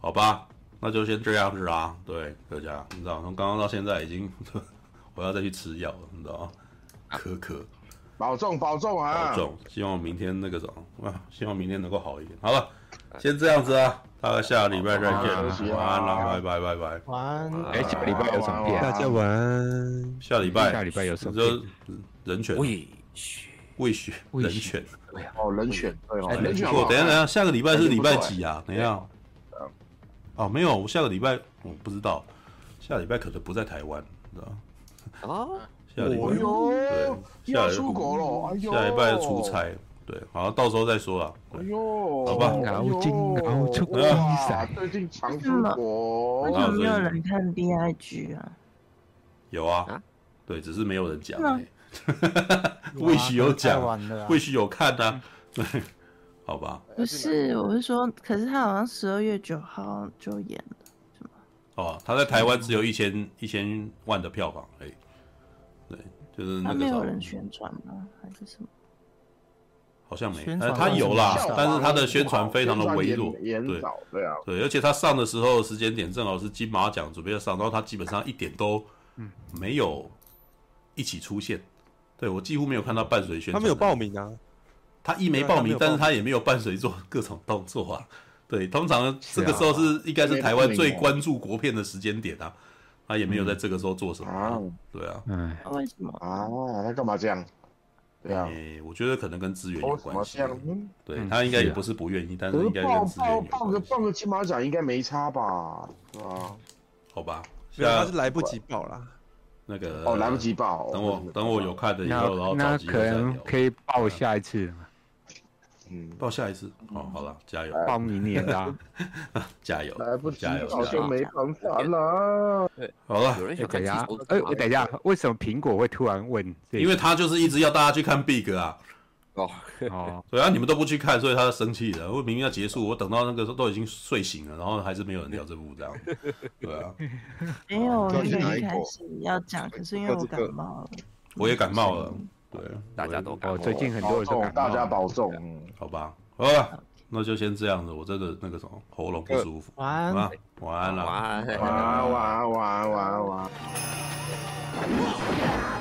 好吧，那就先这样子啊。对，大家你知道，从刚刚到现在已经，*laughs* 我要再去吃药，你知道吗？可可。保重，保重啊！保重，希望明天那个什么，啊，希望明天能够好一点。好了，先这样子啊，大概下个礼拜再见，晚安了，拜拜拜拜。晚安。哎，下礼拜有什么片？大家晚安。下礼拜，下礼拜有什么？就人权。未许，人权。哦，人权，对哦，人权。我等下等下，下个礼拜是礼拜几啊？等一下。哦，没有，我下个礼拜我不知道，下礼拜可能不在台湾，知道吗？啊。下礼拜对，下出国了，下礼拜出差，对，好，到时候再说了。哎呦，好吧。熬金熬出国，最近常出国。为什么没有人看 B I G 啊？有啊，对，只是没有人讲。*laughs* 魏许有讲，魏许有看啊。对，*laughs* 好吧。不是，我是说，可是他好像十二月九号就演了，是吗？哦，他在台湾只有一千一千万的票房，哎。对，就是那个。他没有人宣传吗？还是什么？好像没，呃，他有啦，但是他的宣传非常的微弱。对，对啊，对，而且他上的时候时间点正好是金马奖准备要上，然后他基本上一点都没有一起出现。对，我几乎没有看到伴随宣传。他没有报名啊，他一没报名，但是他也没有伴随做各种动作啊。对，通常这个时候是应该是台湾最关注国片的时间点啊。他也没有在这个时候做什么，啊对啊，嗯，为什么啊？他干嘛这样？对啊，我觉得可能跟资源有关系。对，他应该也不是不愿意，但是应该跟资源有关系。报个报个金马奖应该没差吧？是吧？好吧，他是来不及报啦。那个哦，来不及报。等我等我有看的以后，然后那可能可以报下一次。嗯，报下一次哦，好了，加油，*laughs* 报明年的，加油，来不及，早就没办法了。好了，等一下，哎，等一下，为什么苹果会突然问？因为他就是一直要大家去看 Big 啊。*laughs* 哦哦，*laughs* 对啊，你们都不去看，所以他就生气了。我明明要结束，我等到那个时候都已经睡醒了，然后还是没有人聊这部这样。对啊，没有，一开始要讲，可是因为我感冒了。我也感冒了。对，大家都感冒。最近很多人都感冒，大家保重。好吧，好了，那就先这样子。我真的那个什么，喉咙不舒服。晚安，晚安了，晚安，晚安，晚安，晚安，晚安，晚安。